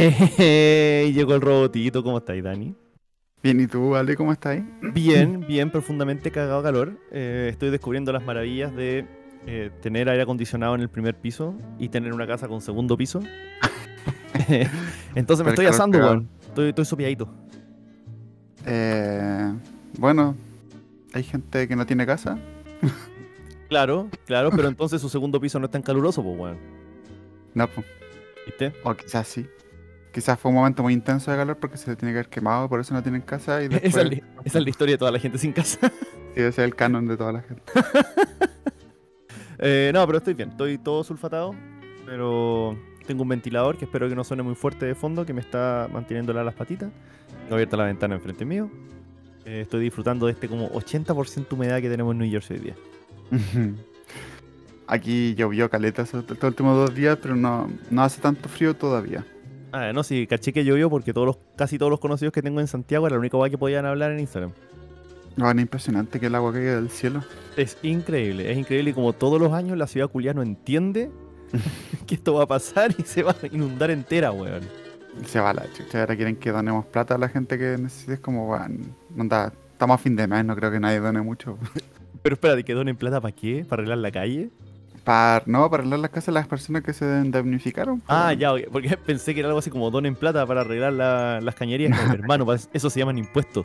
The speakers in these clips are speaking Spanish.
Eh, llegó el robotito, ¿cómo estáis, Dani? Bien, ¿y tú, Ale, cómo estás? Bien, bien, profundamente cagado calor. Eh, estoy descubriendo las maravillas de eh, tener aire acondicionado en el primer piso y tener una casa con segundo piso. Entonces me estoy asando, weón. Estoy, estoy sopiadito. Eh, bueno, hay gente que no tiene casa. Claro, claro, pero entonces su segundo piso no es tan caluroso, pues, weón. No, pues, ¿Viste? o quizás sí. Quizás fue un momento muy intenso de calor porque se tiene que haber quemado, por eso no tienen casa. Y después, Esa es, la, esa es la historia de toda la gente sin casa. sí, ese es el canon de toda la gente. Eh, no, pero estoy bien. Estoy todo sulfatado, pero tengo un ventilador que espero que no suene muy fuerte de fondo, que me está manteniendo las patitas. Tengo abierta la ventana enfrente mío. Eh, estoy disfrutando de este como 80% humedad que tenemos en New Jersey hoy día. Aquí llovió caleta estos estos últimos dos días, pero no, no hace tanto frío todavía. Ah, no, sí, caché que llovió porque todos los, casi todos los conocidos que tengo en Santiago era la única cosa que podían hablar en Instagram. No, es impresionante que el agua caiga del cielo. Es increíble, es increíble y como todos los años la ciudad culiá no entiende que esto va a pasar y se va a inundar entera, weón. Se va la chucha. Ahora quieren que donemos plata a la gente que necesite. Es como, bueno, onda, estamos a fin de mes, no creo que nadie done mucho. Pero espérate, ¿que donen plata para qué? ¿Para arreglar la calle? Para, no, para arreglar las casas de las personas que se indemnificaron. Ah, ya, porque pensé que era algo así como donen plata para arreglar la- las cañerías. Como, hermano, eso se llaman impuestos.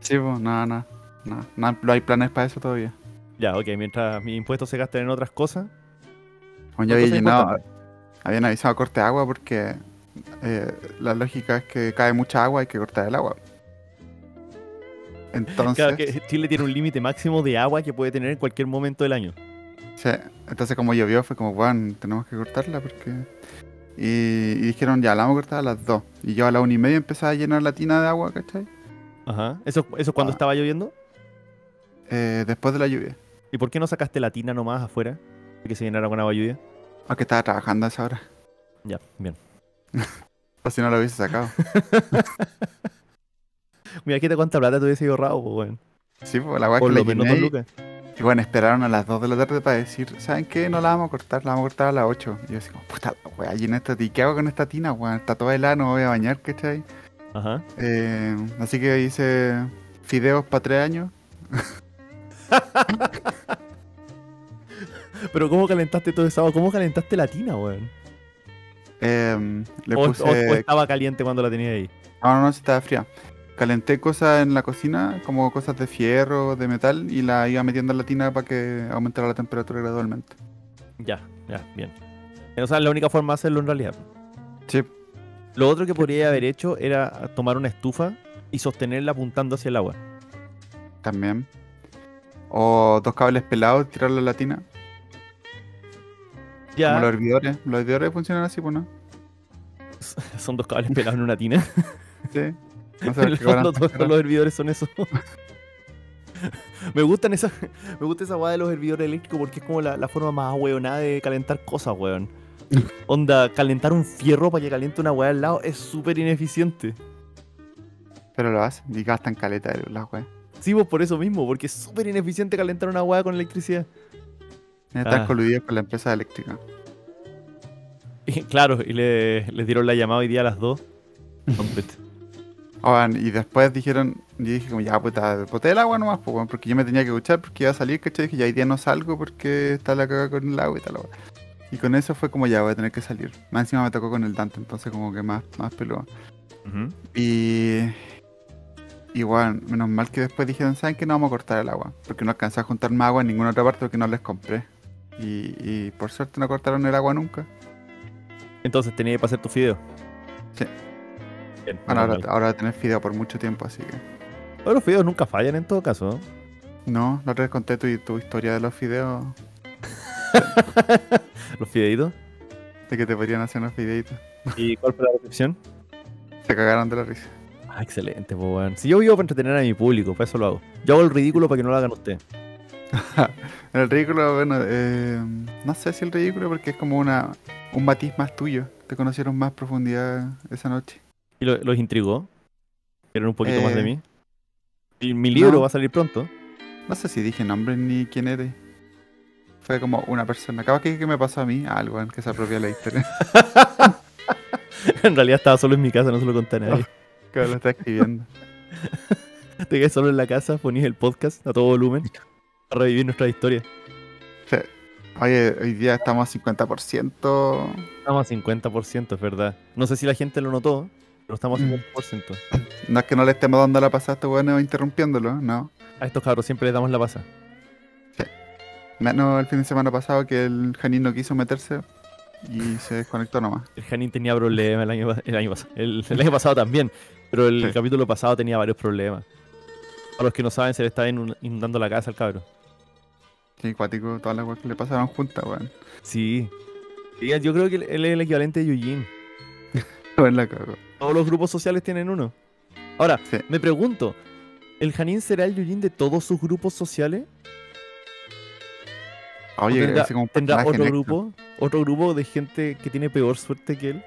Sí, pues, no, no, no, no, no hay planes para eso todavía. Ya, ok, mientras mis impuestos se gasten en otras cosas. Bueno, yo había llenado, habían avisado corte de agua porque eh, la lógica es que cae mucha agua, hay que cortar el agua. Entonces, Claro que Chile tiene un límite máximo de agua que puede tener en cualquier momento del año. Sí, entonces como llovió fue como, bueno, tenemos que cortarla porque... Y, y dijeron, ya, la vamos a cortar a las 2. Y yo a la una y media empezaba a llenar la tina de agua, ¿cachai? Ajá. ¿Eso, eso cuando Ah. estaba lloviendo? Eh, después de la lluvia. ¿Y por qué no sacaste la tina nomás afuera? Que se llenara con agua lluvia. Aunque estaba trabajando a esa hora. Ya, bien. O si no lo hubiese sacado. Mira, ¿qué te cuánta plata te hubiese ahorrado, pues, weón? Sí, pues la agua Por que lo le menos dos lucas. Y bueno, esperaron a las 2 de la tarde para decir, ¿saben qué? No la vamos a cortar, la vamos a cortar a las 8. Y yo así como, puta la wea, llena esta ¿y qué hago con esta tina, weón? Está toda helada, no me voy a bañar, ¿cachai? Ajá. Eh, así que hice fideos para tres años. Pero ¿cómo calentaste todo agua? ¿Cómo calentaste la tina, weón? Eh, le O, puse... o- o estaba caliente cuando la tenías ahí. No, no, no, estaba fría. Calenté cosas en la cocina, como cosas de fierro, de metal, y la iba metiendo en la tina para que aumentara la temperatura gradualmente. Ya, ya, bien. O sea, la única forma de hacerlo en realidad. Sí, Lo otro que podría haber hecho era tomar una estufa y sostenerla apuntando hacia el agua. también. O dos cables pelados, tirarlo a la tina. Ya, Como los hervidores. Los hervidores funcionan así, pues, ¿no? son dos cables pelados en una tina. Sí. No sé en por el qué cobran fondo tan todos los hervidores son eso. me gustan esa, me gusta esa weá de los hervidores eléctricos porque es como la, la forma más weonada de calentar cosas, weón. Onda, calentar un fierro para que caliente una weá al lado es súper ineficiente. Pero lo hacen y gastan caleta de las weas. Sí, pues por eso mismo, porque es súper ineficiente calentar una weá con electricidad. Están Ah. coludidos con la empresa eléctrica. Y, claro, y le, les dieron la llamada hoy día a las 2. Oigan, y después dijeron, yo dije como ya puta, boté el agua nomás, pues, porque yo me tenía que duchar porque iba a salir, ¿cachai? Dije, ya hoy día no salgo porque está la caga con el agua y tal. weón. Y con eso fue como ya voy a tener que salir. Más encima me tocó con el Dante, entonces como que más, más peludo. Y. Y bueno, menos mal que después dijeron, ¿saben que no vamos a cortar el agua? Porque no alcancé a juntar más agua en ninguna otra parte porque no les compré. Y, y por suerte no cortaron el agua nunca. Entonces tenía que pasar tu fideo. Sí. Bien, Bueno, ahora, ahora tener fideo por mucho tiempo, así que. Pero los fideos nunca fallan en todo caso. ¿no? No, la otra vez conté tu, tu historia de los fideos, Los fideitos. de que te podrían hacer unos fideitos. ¿Y cuál fue la recepción? Se cagaron de la risa. Ah, excelente, pues, weón. Si yo vivo para entretener a mi público, para eso lo hago. Yo hago el ridículo para que no lo hagan ustedes. El ridículo, bueno, eh, no sé si el ridículo porque es como una un matiz más tuyo. Te conocieron más profundidad esa noche. ¿Y lo- los intrigó? ¿Quieren un poquito más de Eh, mí? Y mi libro no. va a salir pronto. No sé si dije nombre ni quién eres. Fue como una persona. Acaba que, que me pasó a mí algo en que se apropia la historia. en realidad estaba solo en mi casa, no se lo conté a nadie. Que lo está escribiendo. Te quedé solo en la casa, ponías el podcast a todo volumen para revivir nuestra historia. Sí. Oye, hoy día estamos a 50%. Estamos a 50%, es verdad. No sé si la gente lo notó, pero estamos a Mm. 50%. No es que no le estemos dando la pasada a estos weones interrumpiéndolo, no. A estos cabros siempre les damos la pasa. Menos el fin de semana pasado que el Janín no quiso meterse y se desconectó nomás. El Janin tenía problemas el año, pa- el año pasado. El, el año pasado también, pero el Sí. capítulo pasado tenía varios problemas. A los que no saben, se le está inun- inundando la casa al cabro. Qué cuático, todas las weas que le pasaron juntas, weón. Sí. Sí, Yo creo que él es el equivalente de Eugene. Weón, la cago. Todos los grupos sociales tienen uno. Ahora, Sí. me pregunto, ¿el Janin será el Eugene de todos sus grupos sociales? ¿O Oye, tendrá, como tendrá otro grupo? ¿Otro grupo de gente que tiene peor suerte que él?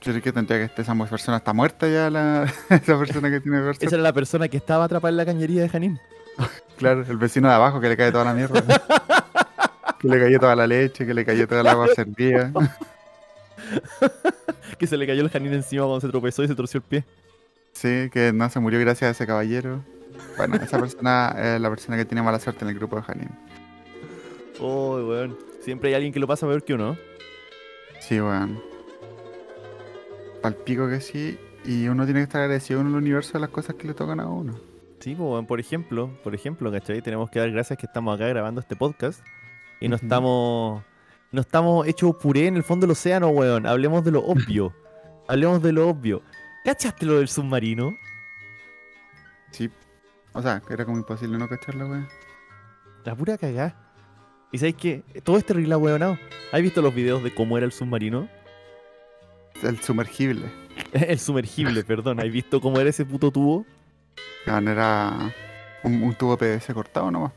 Yo creo que tendría que estar esa persona está muerta ya, la, esa persona que tiene peor Esa suerte. era la persona que estaba atrapada en la cañería de Janin. Claro, el vecino de abajo que le cae toda la mierda. que le cayó toda la leche, que le cayó toda el agua servida. Que se le cayó el Janin encima cuando se tropezó y se torció el pie. Sí, que no se murió gracias a ese caballero. Bueno, esa persona es la persona que tiene mala suerte en el grupo de Janín. Oh, weón. Siempre hay alguien que lo pasa peor que uno. Sí, weón. Palpico que sí. Y uno tiene que estar agradecido en el universo de las cosas que le tocan a uno. Sí, pues, weón, por ejemplo, por ejemplo, ¿cachai? Tenemos que dar gracias que estamos acá grabando este podcast y no estamos no estamos hechos puré en el fondo del océano, weón. Hablemos de lo obvio. Hablemos de lo obvio. ¿Cachaste lo del submarino? Sí. O sea, que era como imposible no cacharla, weón. La pura cagá. ¿Y sabéis qué? Todo es terrible, weonado. ¿Has visto los videos de cómo era el submarino? El sumergible. el sumergible, perdón. ¿Has visto cómo era ese puto tubo? Weón, era un, un tubo PVC cortado nomás.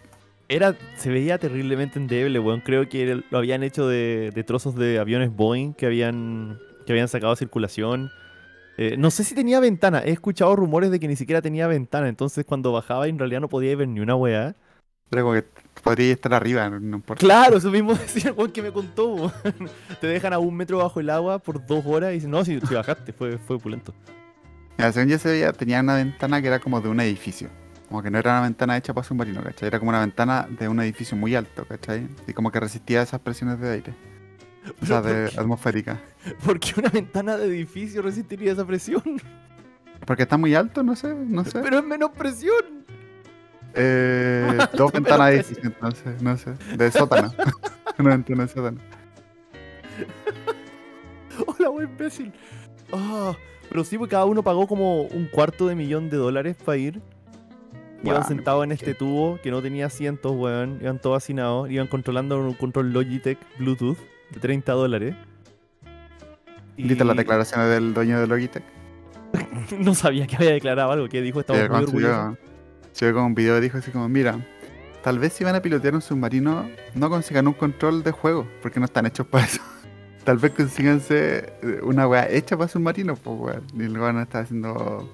Era, se veía terriblemente endeble, weón. Creo que lo habían hecho de, de trozos de aviones Boeing que habían, que habían sacado a circulación. Eh, no sé si tenía ventana. He escuchado rumores de que ni siquiera tenía ventana. Entonces cuando bajaba en realidad no podía ver ni una weá. Era como que podría estar arriba, no, importa. Claro, eso mismo decía el weón que me contó. weón. Te dejan a un metro bajo el agua por dos horas y dicen, no, si, si bajaste, fue, fue opulento. Mira, según yo se veía, tenía una ventana que era como de un edificio. Como que no era una ventana hecha para submarino, ¿cachai? Era como una ventana de un edificio muy alto, ¿cachai? Y como que resistía esas presiones de aire. O sea, de ¿por atmosférica. ¿Por qué una ventana de edificio resistiría esa presión? Porque está muy alto, no sé, no sé. Pero es menos presión. Eh, dos ventanas de edificio, entonces, no sé. De sótano. una ventana de sótano. Hola, buen imbécil. Ah, pero sí, porque cada uno pagó como un cuarto de millón de dólares para ir. Iban sentados en ¿por este tubo que no tenía asientos, weón. Iban todos hacinados. Iban controlando un control Logitech Bluetooth de 30 dólares. ¿Viste las Y declaraciones del dueño de Logitech? no sabía que había declarado algo, que dijo estamos muy orgullosos. subió, subió como un video y dijo así como, mira, tal vez si van a pilotear un submarino no consigan un control de juego, porque no están hechos para eso. Tal vez consíganse eh, una weá hecha para submarinos, pues weón. Y el weón está haciendo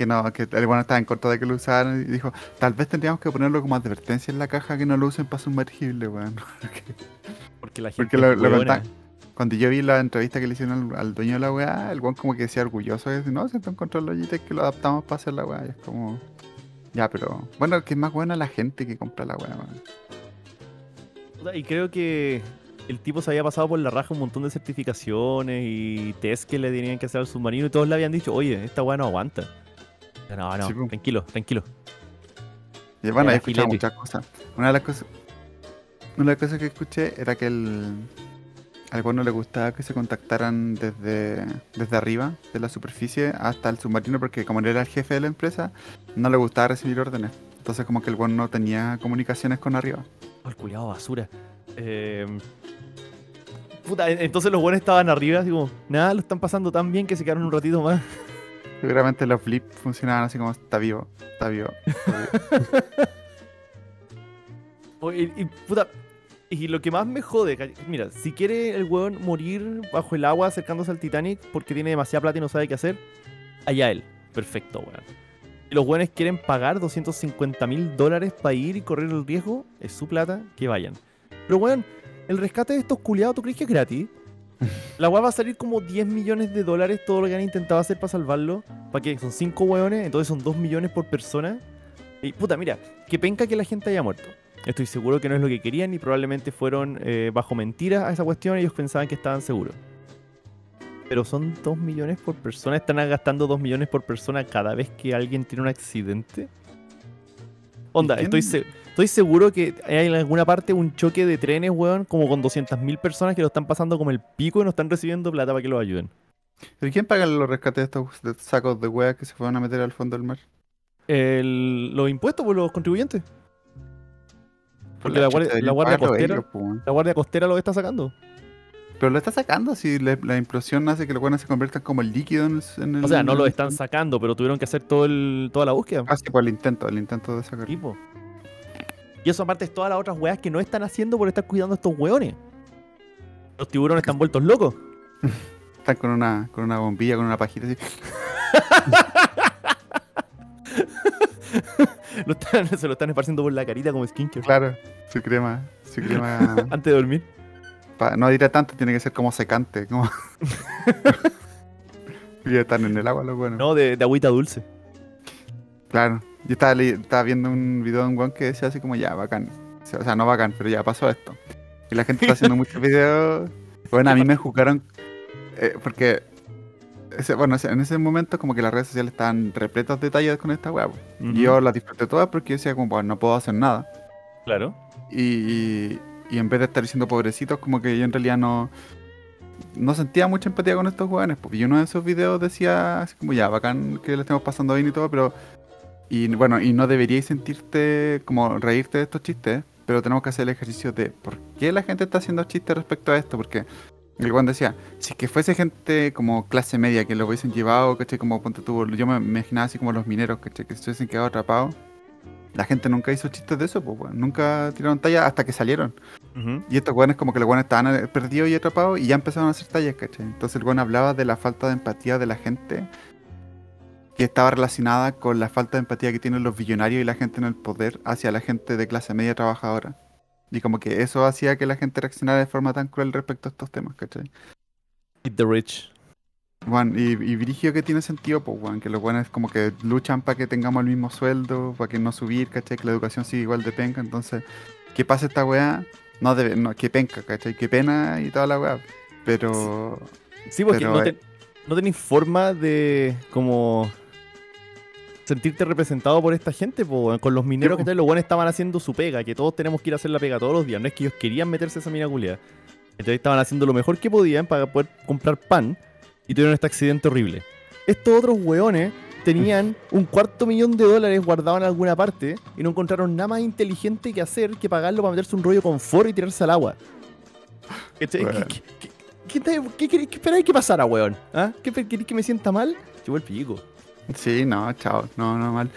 que no, que el weón estaba en contra de que lo usaran y dijo, tal vez tendríamos que ponerlo como advertencia en la caja que no lo usen para sumergible, weón. Porque la gente Porque lo- lo contan- Cuando yo vi la entrevista que le hicieron al, al dueño de la weá, el weón como que decía orgulloso decir, no, si está un control Logitech que lo adaptamos para hacer la weá. Y es como, ya, pero bueno, que es más buena la gente que compra la weá, weón. Y creo que el tipo se había pasado por la raja un montón de certificaciones y test que le tenían que hacer al submarino y todos le habían dicho, oye, esta weá no aguanta. No, no, Sí, po. tranquilo, tranquilo. Y bueno, he escuchado muchas cosas. Una de las cosas, una de las cosas que escuché era que el, al no le gustaba que se contactaran desde, desde arriba, de la superficie, hasta el submarino, porque como él era el jefe de la empresa, no le gustaba recibir órdenes. Entonces como que el weón no tenía comunicaciones con arriba. Oh, el culiado basura. Eh, Puta, en- entonces los buenos estaban arriba, así como, nada, lo están pasando tan bien que se quedaron un ratito más. Seguramente los flips funcionaban así como está vivo, está vivo. Oh, Y, y, puta, y lo que más me jode, mira, si quiere el weón morir bajo el agua acercándose al Titanic porque tiene demasiada plata y no sabe qué hacer, allá él. Perfecto, weón. Si los weones quieren pagar 250 mil dólares para ir y correr el riesgo, es su plata, que vayan. Pero weón, el rescate de estos culiados, ¿tú crees que es gratis? La weá va a salir como 10 millones de dólares todo lo que han intentado hacer para salvarlo. ¿Para qué? Son 5 weones, entonces son 2 millones por persona. Y puta, mira, que penca que la gente haya muerto. Estoy seguro que no es lo que querían y probablemente fueron eh, bajo mentiras a esa cuestión. Ellos pensaban que estaban seguros. Pero son 2 millones por persona. Están gastando 2 millones por persona cada vez que alguien tiene un accidente. Onda, estoy, se- estoy seguro que hay en alguna parte un choque de trenes, weón, como con 200.000 personas que lo están pasando como el pico y no están recibiendo plata para que los ayuden. ¿Pero quién paga los rescates de estos sacos de weas que se fueron a meter al fondo del mar? El- los impuestos por los contribuyentes. Porque Por la guardia- la guardia costera- weón. La Guardia Costera lo está sacando. Pero lo está sacando si la implosión hace que los weones se conviertan como el líquido en el. en O sea, no lo están sacando, pero tuvieron que hacer todo el, toda la búsqueda. Ah, sí, pues el intento, el intento de sacarlo. Tipo. Y eso aparte es todas las otras weas que no están haciendo por estar cuidando a estos weones. Los tiburones están vueltos locos. Están con una, con una bombilla, con una pajita así. Lo están- se lo están esparciendo por la carita como skincare. Claro, su crema, su crema. Antes de dormir. Pa- no diré tanto, tiene que ser como secante. Como... y están en el agua los buenos. No, de, de agüita dulce. Claro. Yo estaba, viendo un video de un weón que decía así como ya, bacán. O sea, no bacán, pero ya pasó esto. Y la gente está haciendo muchos videos. Bueno, a mí me juzgaron eh, porque, ese- bueno, en ese momento como que las redes sociales estaban repletas de detalles con esta weá. Ujú. Y yo las disfruté todas porque yo decía como, bueno, no puedo hacer nada. Claro. Y, y, y en vez de estar diciendo pobrecitos, como que yo en realidad no, no sentía mucha empatía con estos jóvenes. Yo uno de esos videos decía así como ya, bacán que le estemos pasando bien y todo, pero. Y bueno, y no deberíais sentirte como reírte de estos chistes, pero tenemos que hacer el ejercicio de por qué la gente está haciendo chistes respecto a esto. Porque el Juan decía, si que fuese gente como clase media que lo hubiesen llevado, ¿cachai? Como ponte tú, yo me imaginaba así como los mineros, ¿cachai? Que se hubiesen quedado atrapados. La gente nunca hizo chistes de eso, pues. Nunca tiraron talla hasta que salieron. Y estos weones como que los weones estaban eh, perdidos y atrapados y ya empezaron a hacer tallas, ¿cachai? Entonces el weón hablaba de la falta de empatía de la gente que estaba relacionada con la falta de empatía que tienen los billonarios y la gente en el poder hacia la gente de clase media trabajadora. Y como que eso hacía que la gente reaccionara de forma tan cruel respecto a estos temas, ¿cachai? Eat the rich. Juan, y, y Virigio que tiene sentido, pues, Juan, que los buenos como que luchan para que tengamos el mismo sueldo, para que no subir, ¿cachai? Que la educación siga igual de penca, entonces, ¿qué pasa esta weá? No debe, no, que penca, ¿cachai? Qué pena y toda la weá. Pero, Sí, porque Pero, no, te- no tenéis forma de como sentirte representado por esta gente, po, con los mineros que los buenos estaban haciendo su pega, que todos tenemos que ir a hacer la pega todos los días. No es que ellos querían meterse a esa mina culiada. Entonces estaban haciendo lo mejor que podían para poder comprar pan y tuvieron este accidente horrible. Estos otros weones tenían un cuarto millón de dólares guardado en alguna parte y no encontraron nada más inteligente que hacer que pagarlo para meterse un rollo con confort y tirarse al agua. ¿Qué, qué, qué- qué esperáis que pasara, weón? ¿Ah? ¿Qué queréis que me sienta mal? Llevo el pico. sí, no, chao, no, no mal.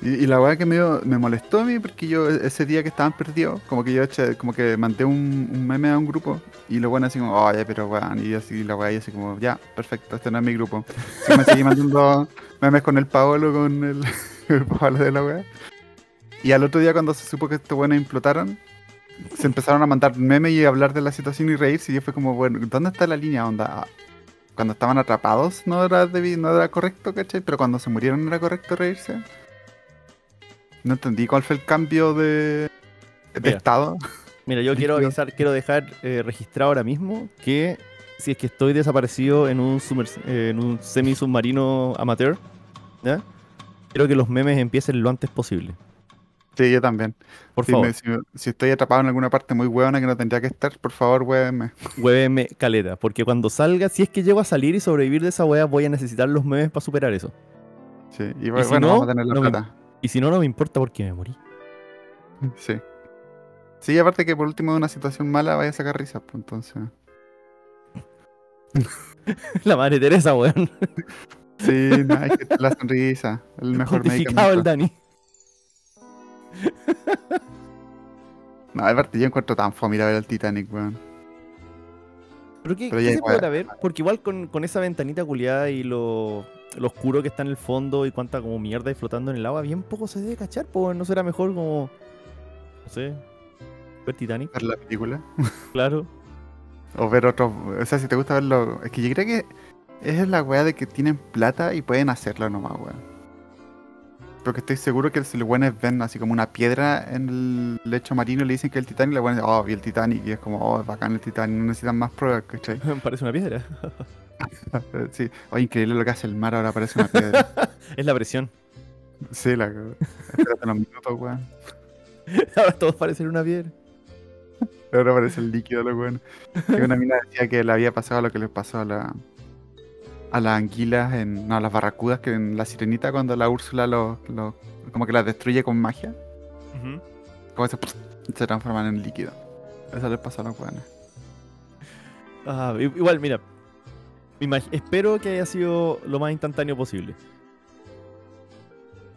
Y, la weá que me, dio- me molestó a mí, porque yo e- ese día que estaban perdidos, como que yo eché- como que mandé un, meme a un grupo, y lo bueno así como, oye, pero weón, y así la weá, y así como, ya, perfecto, este no es mi grupo. Así me seguí mandando memes con el Paolo, con el, el Paolo de la weá. Y al otro día cuando se supo que estos buenos implotaron, se empezaron a mandar memes y hablar de la situación y reírse, y yo fue como, bueno, ¿dónde está la línea onda? Cuando estaban atrapados no era, no era correcto, ¿cachai? Pero cuando se murieron era correcto reírse. No entendí cuál fue el cambio de, de Mira. estado. Mira, yo quiero avisar, quiero dejar eh, registrado ahora mismo que si es que estoy desaparecido en un, sumer- eh, en un semi-submarino amateur, ¿ya? Quiero que los memes empiecen lo antes posible. Sí, yo también. Por Si, favor, me- si, si estoy atrapado en alguna parte muy hueona que no tendría que estar, por favor, huévenme. huévenme caleta. Porque cuando salga, si es que llego a salir y sobrevivir de esa wea, voy a necesitar los memes para superar eso. Sí, y, Y bueno, si no, vamos a tener la no me- plata. Y si no, no me importa porque me morí. Sí. Sí, aparte que por último de una situación mala vaya a sacar risas, pues entonces. La madre Teresa, weón. Sí, no, hay que la sonrisa, el mejor Pontificado el medicamento. Dani. No, aparte yo encuentro tan fome ver el Titanic, weón. ¿Pero qué, Pero qué ya se puede ver? Porque igual con, con esa ventanita culiada y lo, lo oscuro que está en el fondo y cuánta como mierda y flotando en el agua, bien poco se debe cachar, pues no será mejor como. No sé. Ver Titanic, Ver la película. claro. O ver otros. O sea, si te gusta verlo. Es que yo creo que esa es la weá de que tienen plata y pueden hacerlo nomás, weón. Porque estoy seguro que si los buenos ven así como una piedra en el lecho marino y le dicen que es el Titanic, le buenos oh, vi el Titanic. Y es como, oh, es bacán el Titanic, no necesitan más pruebas, ¿cachai? Parece una piedra. sí. Oye, increíble lo que hace el mar, ahora parece una piedra. es la presión. Sí, la Espérate unos minutos, weón. Ahora todos parecen una piedra. Ahora parece el líquido, lo weón. Y una mina decía que le había pasado lo que les pasó a la a las anguilas, en, no, a las barracudas que en la sirenita cuando la Úrsula lo, lo como que las destruye con magia. Como se, se transforman en líquido. Eso les pasó a los weones. Ah, igual, mira. Espero que haya sido lo más instantáneo posible.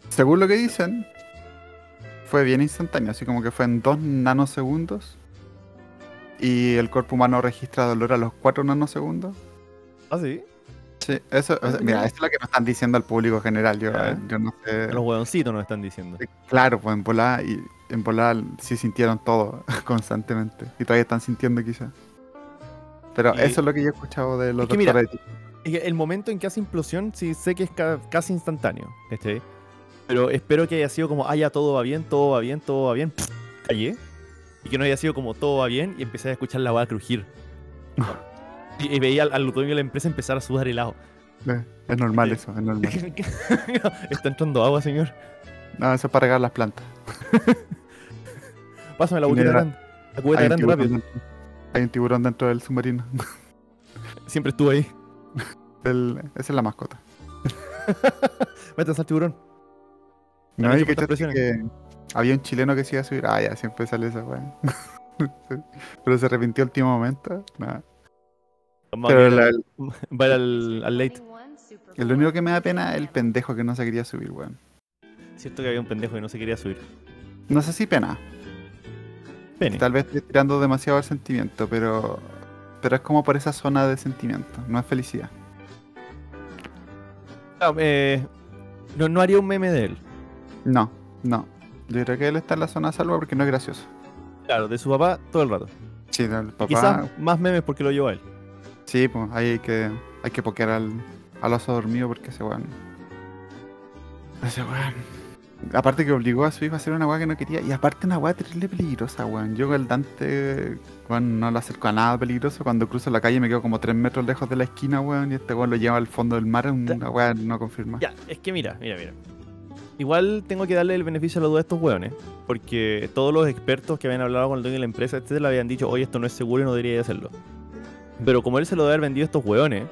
Según lo que dicen, fue bien instantáneo, así como que fue en dos nanosegundos. Y el cuerpo humano registra dolor a los 4 nanosegundos. ¿Ah, sí? Sí, eso, mira, esto es lo que nos están diciendo al público general. Yo, yo no sé. Los huevoncitos nos están diciendo. Claro, pues en volar, y en volar sí sintieron todo constantemente. Y todavía están sintiendo quizás. Pero eso es lo que yo he escuchado de los doctores. el momento en que hace implosión, sí sé que es casi instantáneo. Este, pero espero que haya sido como, ah, ya todo va bien, todo va bien, todo va bien. callé. Y que no haya sido como todo va bien y empecé a escuchar la voz crujir. Y, veía al, al dueño de la empresa empezar a sudar helado. Eh, es normal eso, es normal. Está entrando agua, señor. No, eso es para regar las plantas. Pásame la botella grande. La cubeta grande, rápido. hay un tiburón dentro del submarino. Siempre estuvo ahí. esa es la mascota. Métase al tiburón. No, hay que, que había un chileno que se iba a subir. Ah, ya, siempre sale esa weá. Pero se arrepintió al último momento. Nada. Pero va al, al late. Lo único que me da pena es el pendejo que no se quería subir, weón. Cierto que había un pendejo que no se quería subir. No sé si pena. Pene. Tal vez estoy tirando demasiado el sentimiento, pero. Pero es como por esa zona de sentimiento, no es felicidad. No, eh, no, no haría un meme de él. No, no. Yo creo que él está en la zona salva porque no es gracioso. Claro, de su papá todo el rato. Sí, del papá. quizás más memes porque lo llevó a él. Sí, pues hay que, hay que pokear al, al oso dormido porque ese weón. Ese weón. Aparte que obligó a su hijo a hacer una weá que no quería. Y aparte una weá terrible peligrosa, weón. Yo con el Dante, weón, no lo acerco a nada peligroso. Cuando cruzo la calle me quedo como 3 metros lejos de la esquina, weón. Y este weón lo lleva al fondo del mar. Una weá no confirma. Ya, es que mira, mira, mira. Igual tengo que darle el beneficio a la duda a estos weones. Porque todos los expertos que habían hablado con el dueño de la empresa, este le habían dicho, oye, esto no es seguro y no debería hacerlo. Pero como él se lo debe haber vendido a estos hueones,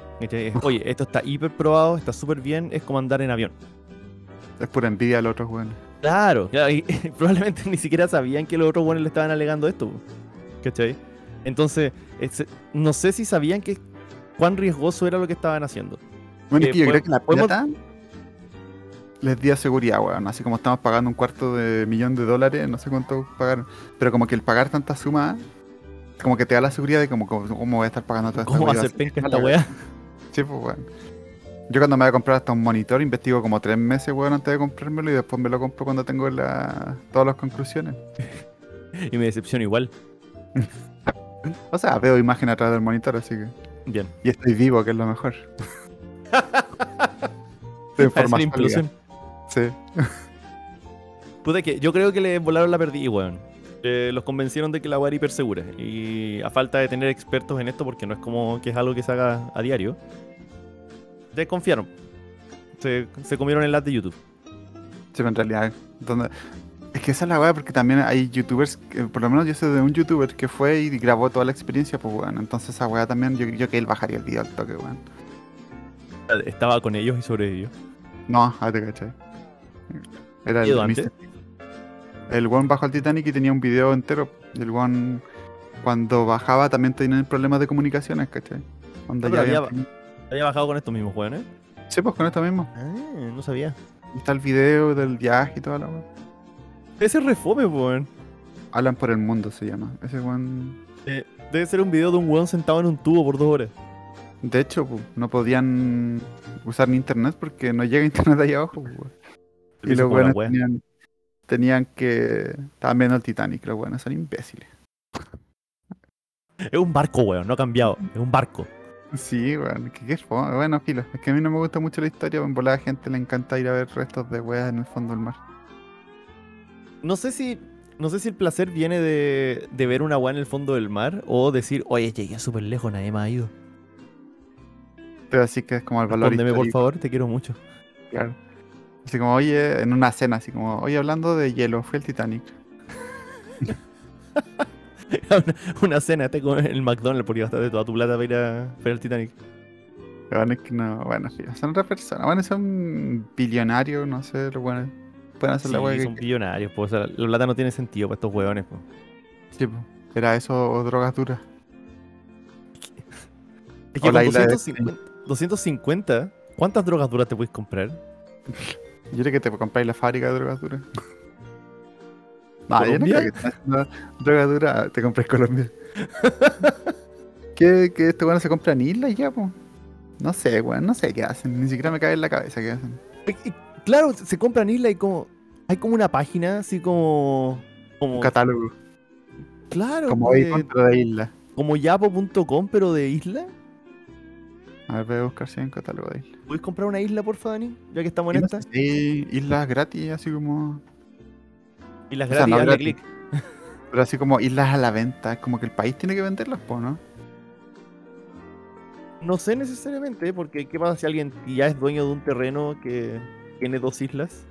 oye, esto está hiper probado, está súper bien, es como andar en avión. Es por envidia a los otros hueones. Claro, y, probablemente ni siquiera sabían que los otros hueones le estaban alegando esto. ¿Cachai? Entonces, no sé si sabían que cuán riesgoso era lo que estaban haciendo. Bueno, es que yo creo que la plata les dio seguridad, weón. Así como estamos pagando un cuarto de millón de dólares, no sé cuánto pagaron. Pero como que el pagar tanta suma como que te da la seguridad de cómo, cómo voy a estar pagando toda esta ¿Cómo hacer penca esta weá? Sí, pues weón. Yo cuando me voy a comprar hasta un monitor investigo como tres meses, weón, antes de comprármelo y después me lo compro cuando tengo la... todas las conclusiones. y me decepciono igual. o sea, veo imagen atrás del monitor, así que... Bien. Y estoy vivo, que es lo mejor. de forma. Sí. Pude que yo creo que le volaron la perdí, weón. Eh, los convencieron de que la agua era hiper segura. Y a falta de tener expertos en esto, porque no es como que es algo que se haga a diario, desconfiaron. Se, se comieron el lat de YouTube. Sí, en realidad, es que esa es la weá, porque también hay youtubers, por lo menos yo sé de un youtuber que fue y grabó toda la experiencia, pues bueno, entonces esa weá también, yo, yo que él bajaría el video al toque, weón. ¿Estaba con ellos y sobrevivió? No, ah, te caché. Era el antes? El one bajó al Titanic y tenía un video entero. El one, cuando bajaba, también tenía problemas de comunicaciones, ¿cachai? Cuando ya había, había, bajado con estos mismos ¿eh? Sí, pues con esto mismo. Ah, no sabía. Y está el video del viaje y toda la Ese refome, weón. Hablan por el mundo se llama. Ese one. Eh, debe ser un video de un weón sentado en un tubo por dos horas. De hecho, no podían usar ni internet porque no llega internet ahí abajo. Y los weones tenían, tenían que. Estaban viendo el Titanic, los bueno, son imbéciles. Es un barco, weón, no ha cambiado. Es un barco. Sí, weón, que qué fome. Bueno, filo. Es que a mí no me gusta mucho la historia, en volada a la gente le encanta ir a ver restos de weas en el fondo del mar. No sé si. No sé si el placer viene de, de ver una weá en el fondo del mar o decir, oye, llegué súper lejos, nadie me ha ido. Pero así que es como el valor Respóndeme, por favor, te quiero mucho. claro. Así como, oye, en una cena, así como, oye, hablando de hielo, fui al Titanic. una, una cena, te con el McDonald's porque gastaste toda tu plata para ir a ver el Titanic. Weón, es que no, bueno, son otras personas. Bueno, son billonarios, no sé, lo bueno. Pueden hacer Sí, la que son billonarios, pues. O sea, la plata no tiene sentido para estos hueones, pues. Sí, po. Era eso o drogas duras. Es que O la con isla de 250, 250, ¿cuántas drogas duras te puedes comprar? Yo creo que te compráis la fábrica de drogas duras. No, yo no droga dura, te compras Colombia. ¿Qué, que este weón se compra en islas ya, po? No sé, weón, no sé qué hacen. Ni siquiera me cae en la cabeza qué hacen. Claro, se compran isla y como. Hay como una página así como. Como. Un catálogo. Claro, Como pues, hoy contra de isla. como yapo.com, pero de isla. A ver, voy a buscar si hay un catálogo de islas. ¿Puedes comprar una isla, porfa, Dani? Ya que estamos en esta. hay islas gratis, así como. Islas o sea, gratis, no hazle gratis. clic. Pero así como islas a la venta. Es como que el país tiene que venderlas, po, ¿no? No sé necesariamente, porque ¿qué pasa si alguien ya es dueño de un terreno que tiene dos islas?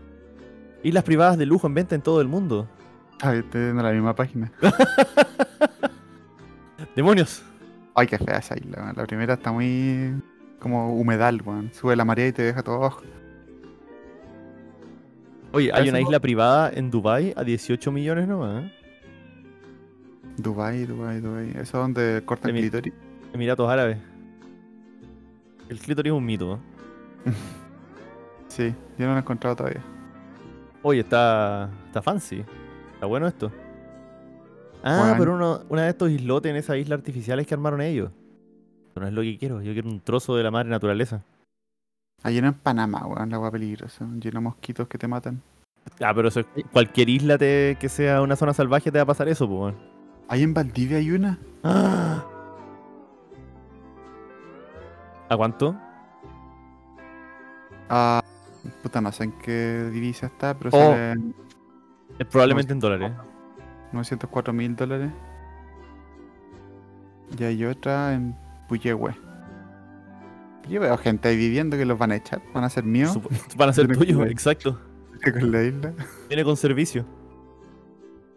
Islas privadas de lujo en venta en todo el mundo. Ah, estoy viendo la misma página. ¡Demonios! Ay, qué fea esa isla. La primera está muy. como humedal, weón. Sube la marea y te deja todo abajo. Oye, hay una isla privada en Dubai a 18 millones nomás. ¿eh? Dubai, Dubai, Dubai. Eso es donde cortan mi- clítoris. Emiratos Árabes. El clítoris es un mito. ¿eh? Sí, yo no lo he encontrado todavía. Oye, está, está fancy. Está bueno esto. Ah, Juan. pero uno, una de estos islotes en esas islas artificiales que armaron ellos. Pero no es lo que quiero. Yo quiero un trozo de la madre naturaleza. Hay uno en Panamá, weón, la agua peligrosa. Lleno de mosquitos que te matan. Ah, pero eso es- cualquier isla te- que sea una zona salvaje te va a pasar eso, pues. weón. Ahí en Valdivia hay una. ¡Ah! ¿A cuánto? Ah, puta, no sé en qué divisa está, pero Oh. sale Es probablemente en dólares. 904 mil dólares. Y hay otra en Puyehue. Yo veo gente ahí viviendo que los van a echar. Van a ser míos Van a ser tuyos, exacto. con la isla. Viene con servicio.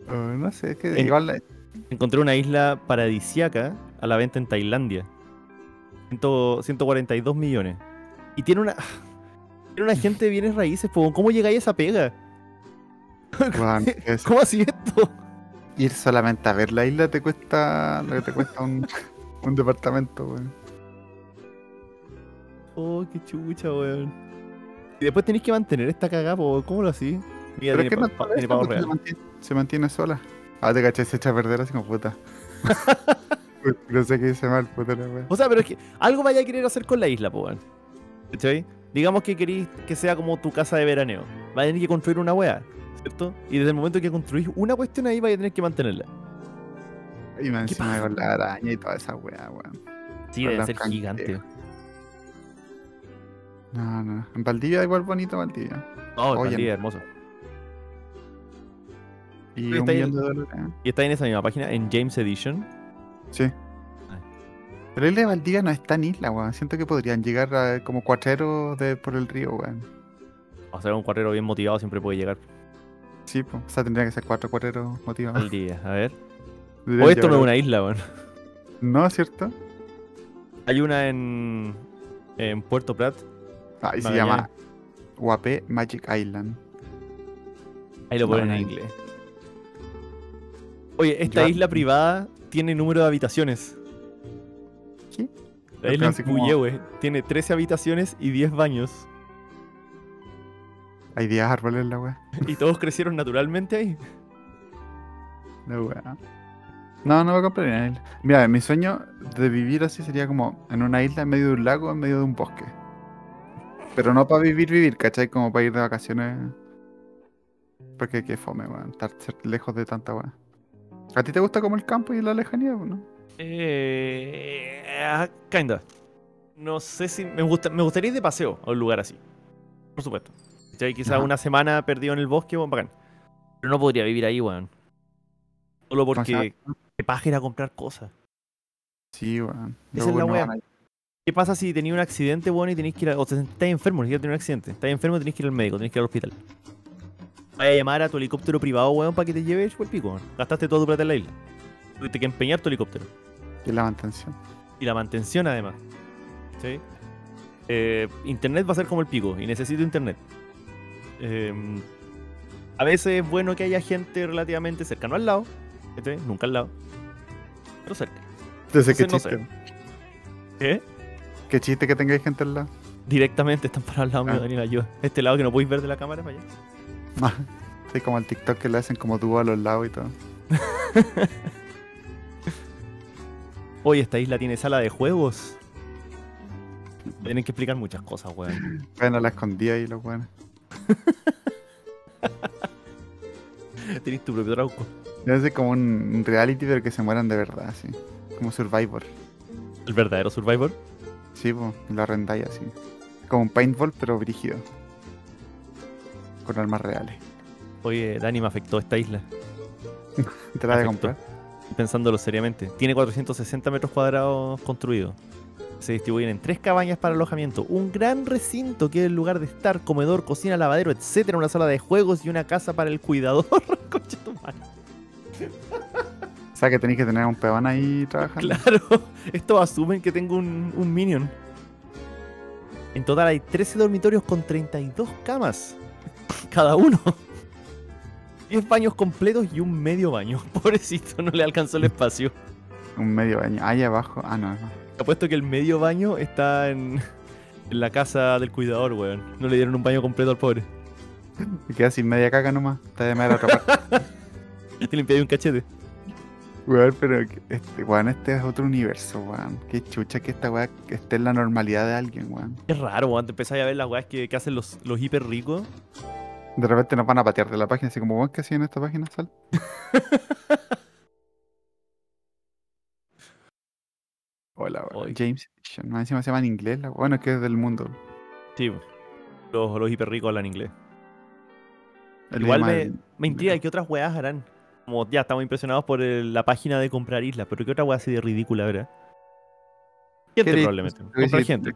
Oh, no sé, es que En- igual. Encontré una isla paradisiaca a la venta en Tailandia. Ciento- 142 millones. Y tiene una. Tiene una gente de bienes raíces. ¿cómo llegáis a esa pega? es- ¿Cómo así esto? Ir solamente a ver la isla te cuesta lo que te cuesta un, un departamento, weón. Oh, qué chucha, weón. Y después tenéis que mantener esta cagada. ¿cómo lo así? Pero es que no tiene se mantiene, se mantiene sola. Ah, te caché, se echa a perder así como puta. no sé qué hice mal, puta la wea. O sea, pero es que algo vaya a querer hacer con la isla, weón. ¿Cachai? Digamos que queréis que sea como tu casa de veraneo. Va a tener que construir una weá, ¿cierto? Y desde el momento que construís una cuestión ahí, vais a tener que mantenerla. Y me encima con la araña y toda esa wea, weón. Sí, Con debe ser gigante. No, no. En Valdivia igual bonito Valdivia. Oh, Oye, Valdivia, hermoso. Y está está en esa misma página, en James Edition. Sí. Pero la isla de Valdivia no es tan isla, weón. Siento que podrían llegar a, como cuatreros de, por el río, weón. O sea, un cuarrero bien motivado siempre puede llegar Sí, pues. O sea, tendría que ser cuatro cuatreros motivados. al día. A ver. O esto no es una isla, weón. No, ¿cierto? Hay una en, en Puerto Prat. Ah, y se llama Guapé Magic Island. Ahí lo ponen en inglés. Oye, esta isla privada tiene número de habitaciones. ¿Qué? La isla Así como- tiene 13 habitaciones y 10 baños. Hay 10 árboles en la weá. Y todos crecieron naturalmente ahí. La weá. No, no voy a comprar una isla. Mira, mi sueño de vivir así sería como en una isla en medio de un lago, en medio de un bosque. Pero no para vivir, vivir, ¿cachai? Como para ir de vacaciones. Porque qué fome, weón. Estar lejos de tanta weá. ¿A ti te gusta como el campo y la lejanía, no? Eh, ah, kinda. No sé si. Me, gusta, me gustaría ir de paseo a un lugar así. Por supuesto. ¿Cachai? Quizás una semana perdido en el bosque, bueno, bacán. Pero no podría vivir ahí, weón. Solo porque. Qué paja ir a comprar cosas. Sí, weón. Esa es la no a- ¿Qué pasa si tenéis un accidente, weón, y tenéis que ir a. O sea, estáis enfermo, ni siquiera tenéis un accidente. Estáis enfermo y tenéis que ir al médico, tenéis que ir al hospital. Vaya a llamar a tu helicóptero privado, weón, para que te lleve por el pico, weón. Gastaste toda tu plata en la isla. Tuviste que empeñar tu helicóptero. Y la mantención. Y la mantención, además. ¿Sí? Eh, internet va a ser como el pico, y necesito internet. Eh, a veces es bueno que haya gente relativamente cercano al lado. Nunca al lado. Pero cerca. Entonces, qué Entonces, no chiste. ¿Qué? Qué chiste que tengáis gente al lado. Directamente están para al lado mío, Ah. Daniel, ayuda. Este lado que no podéis ver de la cámara para allá. Sí, como el TikTok que le hacen como dúo a los lados y todo. Oye, esta isla tiene sala de juegos. Tienen que explicar muchas cosas, weón. Bueno, la escondía ahí los buenos. Tenés tu propio trauco. Debe como un reality, pero que se mueran de verdad, así. Como Survivor. El verdadero Survivor. Sí, pues, lo arrendáis así. Como un paintball, pero brígido. Con armas reales. Oye, Dani me afectó esta isla. ¿Te la de comprar? Pensándolo seriamente. Tiene 460 metros cuadrados construidos. Se distribuyen en tres cabañas para alojamiento, un gran recinto que es el lugar de estar, comedor, cocina, lavadero, etcétera, una sala de juegos y una casa para el cuidador. Concha tu madre. O sea, que tenéis que tener un peón ahí trabajando. Claro, esto asumen que tengo un, un minion. En total hay 13 dormitorios con 32 camas. Cada uno. 10 baños completos y un medio baño. Pobrecito, no le alcanzó el espacio. Un medio baño. Ahí abajo. Ah, no, no. Apuesto que el medio baño está en, en la casa del cuidador, weón. No le dieron un baño completo al pobre. Me queda sin media caca nomás. Está de media otra parte. Te limpié un cachete. Weón, pero este, weón, este es otro universo, weón. Qué chucha que esta weá esté en la normalidad de alguien, weón. Es raro, weón. Te empezáis a ver las weas que, que hacen los, los hiper ricos. De repente nos van a patear de la página, así como, weón, ¿qué hacía en esta página, Sal? Hola, weón. Oy. James Edition. Más encima se llama en inglés. la- Bueno, es que es del mundo. Sí, los, los hiper ricos hablan inglés. El Igual me, del- me intriga qué otras weas harán. Como ya estamos impresionados por el- la página de comprar islas, pero qué otra wea así de ridícula, ¿verdad? Gente ¿Qué le- probablemente. Comprar decir, gente.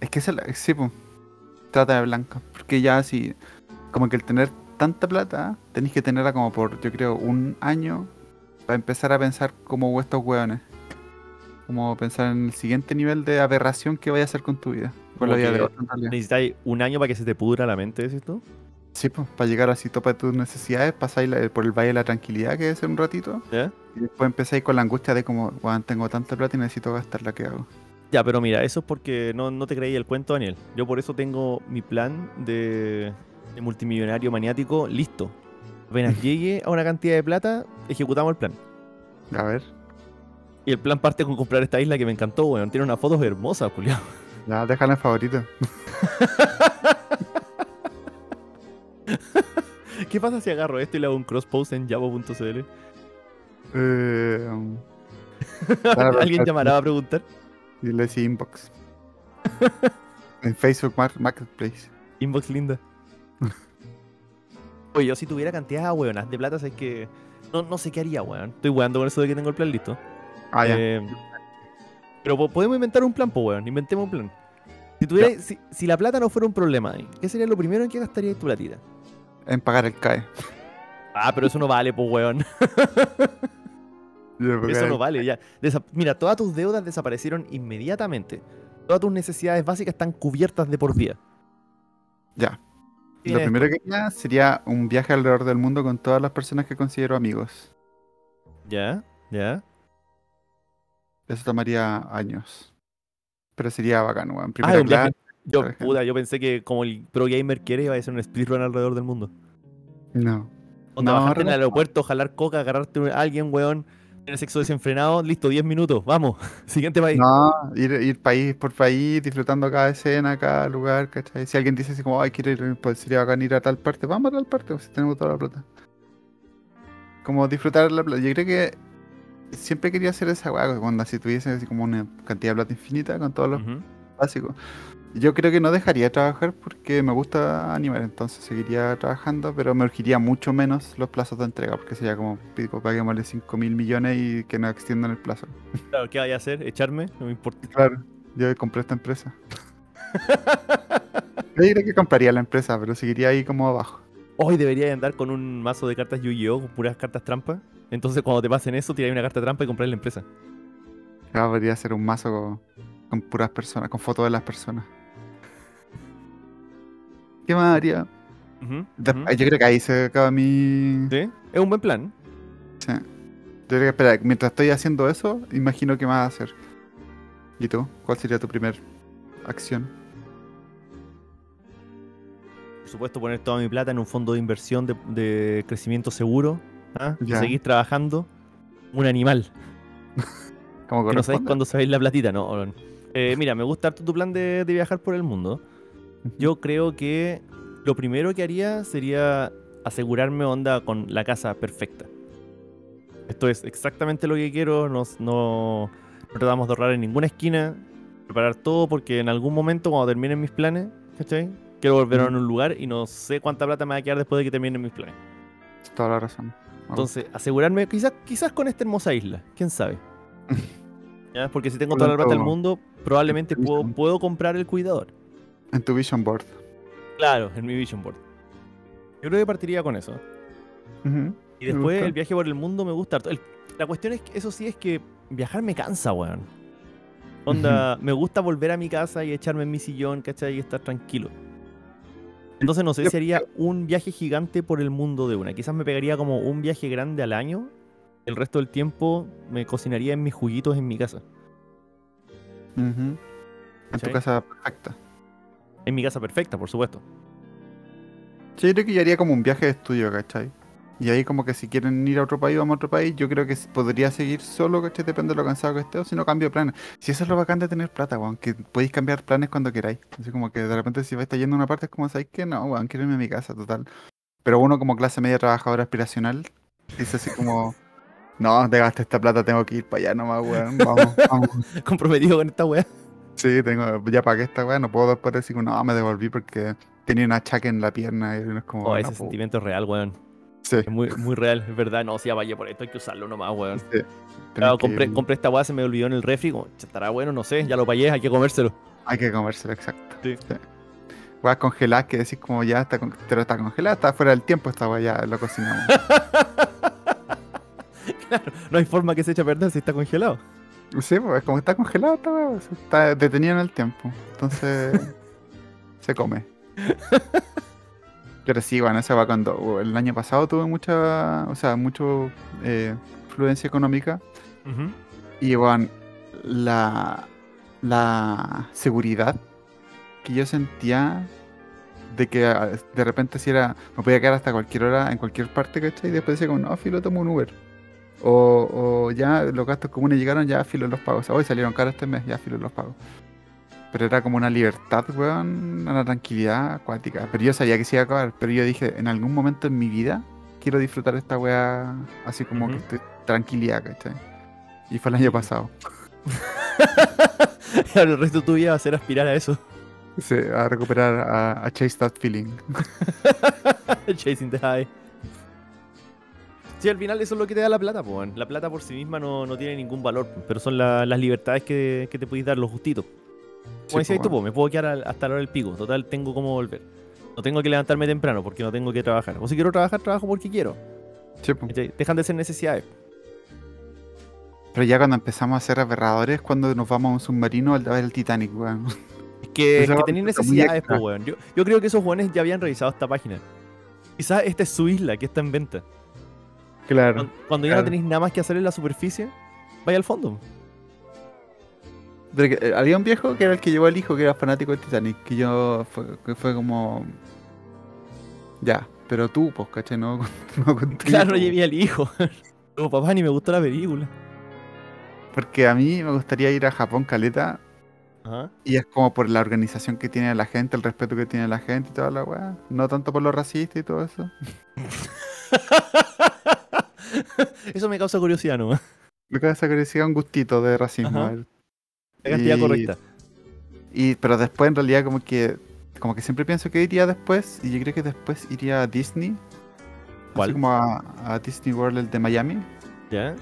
Es que, es que sí, po. Trata de blanca. Porque ya así, como que el tener tanta plata, tenéis que tenerla como por, yo creo, un año para empezar a pensar como estos hueones. Como pensar en el siguiente nivel de aberración que vaya a hacer con tu vida. Con la vida de otro. Necesitáis un año para que se te pudra la mente, ¿decís tú? Sí, pues, para llegar así topa de tus necesidades, pasáis por el valle de la tranquilidad, que ser un ratito, y después empezáis con la angustia de como, weón, tengo tanta plata y necesito gastarla, ¿qué hago? Ya, pero mira, eso es porque no, no te creí el cuento, Daniel. Yo por eso tengo mi plan de, de multimillonario maniático listo. Apenas llegue a una cantidad de plata, ejecutamos el plan. A ver, Y el plan parte con comprar esta isla que me encantó, weón. Tiene unas fotos hermosas, culiao. ya, déjala en favorito. ¿Qué pasa si agarro esto y le hago un cross post en javo.cl? Eh, um, ¿Alguien llamará a preguntar? Y le decía inbox. en Facebook Mar- Marketplace. Inbox linda. Oye, yo si tuviera cantidades weonas de plata, es que no, no sé qué haría, weón. Estoy weando con eso de que tengo el plan listo. Ah, ya. Eh, pero po- podemos inventar un plan, pues, weón. Inventemos un plan. Si, tuviera, si, si la plata no fuera un problema, ¿qué sería lo primero en que gastarías tu platita? En pagar el CAE. Ah, pero eso no vale, pues, weón. Eso no vale, ya. Desa- Mira, todas tus deudas desaparecieron inmediatamente. Todas tus necesidades básicas están cubiertas de por vida. Ya. ¿Qué Lo primero que haría sería un viaje alrededor del mundo con todas las personas que considero amigos. Ya, ya. Eso tomaría años. Pero sería bacán, weón. Ah, viaje. clase, Yo, puta, yo pensé que como el pro gamer quiere, iba a ser un speedrun alrededor del mundo. No. Onda, No, bajarte en el aeropuerto, jalar coca, agarrarte a alguien, weón, tener sexo desenfrenado, listo, 10 minutos, vamos. Siguiente país. No, ir, ir país por país, disfrutando cada escena, cada lugar, ¿cachai? Si alguien dice así como, ay, quiero ir, pues sería bacán ir a tal parte, vamos a tal parte, pues si tenemos toda la plata. Como disfrutar la plata. Yo creo que siempre quería hacer esa weá, cuando si tuviese así como una cantidad de plata infinita con todos los Ujú. básicos. Yo creo que no dejaría de trabajar porque me gusta animar, entonces seguiría trabajando, pero me urgiría mucho menos los plazos de entrega, porque sería como, pico, paguémosle 5 mil millones y que no extiendan el plazo. Claro, ¿qué vaya a hacer? ¿Echarme? No me importa. Claro, yo compré esta empresa. Yo diría que compraría la empresa, pero seguiría ahí como abajo. Hoy debería andar con un mazo de cartas Yu-Gi-Oh! con puras cartas trampa. Entonces, cuando te pasen eso, tiráis una carta trampa y comprar la empresa. Ya podría ser un mazo con, con puras personas, con fotos de las personas. ¿Qué más haría? Yo creo que ahí se acaba mi... ¿Sí? Es un buen plan. Sí. Yo creo que, espera, mientras estoy haciendo eso, imagino qué más hacer. ¿Y tú? ¿Cuál sería tu primer acción? Por supuesto, poner toda mi plata en un fondo de inversión de, de crecimiento seguro. ¿Ah? Ya. seguir trabajando. Un animal. ¿Cómo Que no sabéis cuándo sabéis la platita, ¿no? Eh, mira, me gusta harto tu plan de, de viajar por el mundo. Yo creo que lo primero que haría sería asegurarme onda con la casa perfecta. Esto es exactamente lo que quiero. No, no, no tratamos de ahorrar en ninguna esquina. Preparar todo porque en algún momento cuando terminen mis planes, ¿cachai? Quiero volver a un lugar y no sé cuánta plata me va a quedar después de que terminen mis planes. Toda la razón. Entonces, asegurarme, quizás, quizás con esta hermosa isla, quién sabe. ¿Ya? Porque si tengo toda la plata del mundo, probablemente puedo, comprar el cuidador. En tu vision board. Claro, en mi vision board. Yo creo que partiría con eso. Y después el viaje por el mundo me gusta harto. El- la cuestión es que, eso sí, es que viajar me cansa, weón. Onda, me gusta volver a mi casa y echarme en mi sillón, ¿cachai? Y estar tranquilo. Entonces no sé si haría un viaje gigante por el mundo de una. Quizás me pegaría como un viaje grande al año. El resto del tiempo me cocinaría en mis juguitos en mi casa. Ujú. En tu casa perfecta. En mi casa perfecta, por supuesto. Sí, yo creo que yo haría como un viaje de estudio, ¿cachai? Y ahí como que si quieren ir a otro país, vamos a otro país, yo creo que podría seguir solo, ¿cachai? Depende de lo cansado que esté, o si no cambio planes. Si eso es lo bacán de tener plata, weón, que podéis cambiar planes cuando queráis. Así como que de repente si vais yendo a una parte es como, ¿sabéis qué? No, weón, quiero irme a mi casa, total. Pero uno como clase media trabajadora aspiracional, dice así como, no, te gasté esta plata, tengo que ir para allá nomás, weón, vamos, vamos. Comprometido con esta weá. Sí, tengo, ya pagué esta weá, no puedo después decir, no, me devolví porque tenía un achaque en la pierna y es como, Oh, ese po. sentimiento es real, weón. Sí, Es muy, muy real, es verdad. No, si ya vaya por esto, hay que usarlo nomás, weón. sí. Claro, que- compré, esta weá, se me olvidó en el refri. Como, "Ch, estará bueno, no sé, ya lo pagué, hay que comérselo. Hay que comérselo, exacto. Sí. Weas congeladas que decís como ya está, con- pero está congelada, está fuera del tiempo esta weá, ya lo cocinamos. No hay forma que se eche a perder si está congelado. sí, pues como está congelada esta weá, pues, está detenida en el tiempo. Entonces se come. Pero sí, bueno, esa va cuando el año pasado tuve mucha, o sea, mucho eh, económica y bueno, la, la seguridad que yo sentía de que ah, de repente si era, me podía quedar hasta cualquier hora en cualquier parte, ¿cachai? Y después decía como, no, filo, tomo un Uber. O, o ya los gastos comunes llegaron, ya filo los pago. O sea, hoy salieron caros este mes, ya filo los pago. Pero era como una libertad, weón, una tranquilidad acuática. Pero yo sabía que se iba a acabar. Pero yo dije, en algún momento en mi vida quiero disfrutar esta weá así como que Ujú. estoy tranquilidad, ¿cachai? Y fue el año pasado. El resto de tu vida va a ser aspirar a eso. Sí, a recuperar, a, a chase that feeling. Chasing the high. Sí, al final eso es lo que te da la plata, pues. La plata por sí misma no, no tiene ningún valor, pero son la- las libertades que, que te podéis dar, los justitos. Como decías tú, po, me puedo quedar al- hasta la hora del pico. Total, tengo cómo volver. No tengo que levantarme temprano porque no tengo que trabajar. O si quiero trabajar, trabajo porque quiero. Sí. Dejan de ser necesidades. Pero ya cuando empezamos a ser aberradores, cuando nos vamos a un submarino a ver el Titanic, weón. Es que, es tenéis necesidades, po, weón. Yo, yo creo que esos jóvenes ya habían revisado esta página. Quizás esta es su isla que está en venta. Claro. Cuando, cuando ya no tenéis nada más que hacer en la superficie, vaya al fondo. Eh, había un viejo que era el que llevó al hijo que era fanático del Titanic, que yo fue, que fue como ya, pero tú, pues, ¿cachai? No, no Claro, no llevé al hijo. No, papá, ni me gustó la película. Porque a mí me gustaría ir a Japón, Caleta, Ajá. y es como por la organización que tiene la gente, el respeto que tiene la gente y toda la weá. No tanto por lo racista y todo eso. Eso me causa curiosidad, ¿no? Me causa curiosidad un gustito de racismo. La cantidad Y- correcta. Y, pero después en realidad como que como que siempre pienso que iría después y yo creo que después iría a Disney. ¿Cuál? Así como a, a Disney World el de Miami. ¿Ya?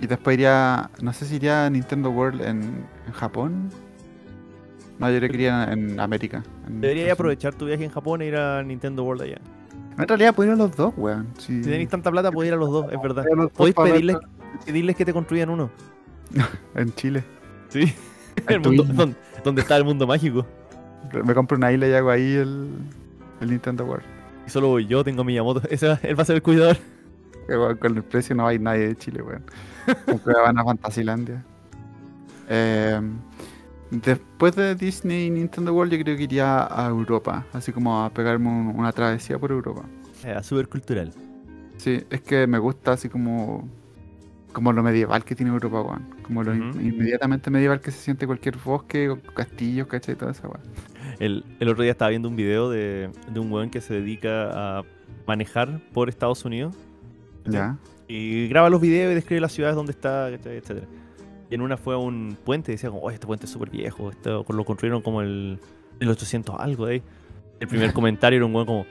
Y después iría, no sé si iría a Nintendo World en, en Japón. No, yo creo que iría en América. en Estados aprovechar tu viaje en Japón e ir a Nintendo World allá. En realidad puedo ir a los dos, weón. Si, Si tenéis tanta plata, podéis ir a los dos, es verdad. Podéis pedirles, pedirles que te construyan uno. En Chile. Sí. El mundo, donde está el mundo mágico. Me compro una isla y hago ahí el, el Nintendo World. Y solo voy yo, tengo a Miyamoto. Ese va- él va a ser el cuidador. Con el precio no hay nadie de Chile, weón. Van a Fantasilandia. Eh, después de Disney y Nintendo World, yo creo que iría a Europa. Así como a pegarme un- una travesía por Europa. Eh, súper cultural. Sí, es que me gusta así como. Como lo medieval que tiene Europa, weón. Como lo in- Ujú. inmediatamente medieval que se siente cualquier bosque o castillos, ¿cachai? Toda esa weón. El, el otro día estaba viendo un video de, de un weón que se dedica a manejar por Estados Unidos. Ya. Y graba los videos y describe las ciudades donde está, etcétera. Y en una fue a un puente y decía como, oye, este puente es súper viejo, esto lo construyeron como el, el 800 algo de ahí. El primer comentario era un weón como,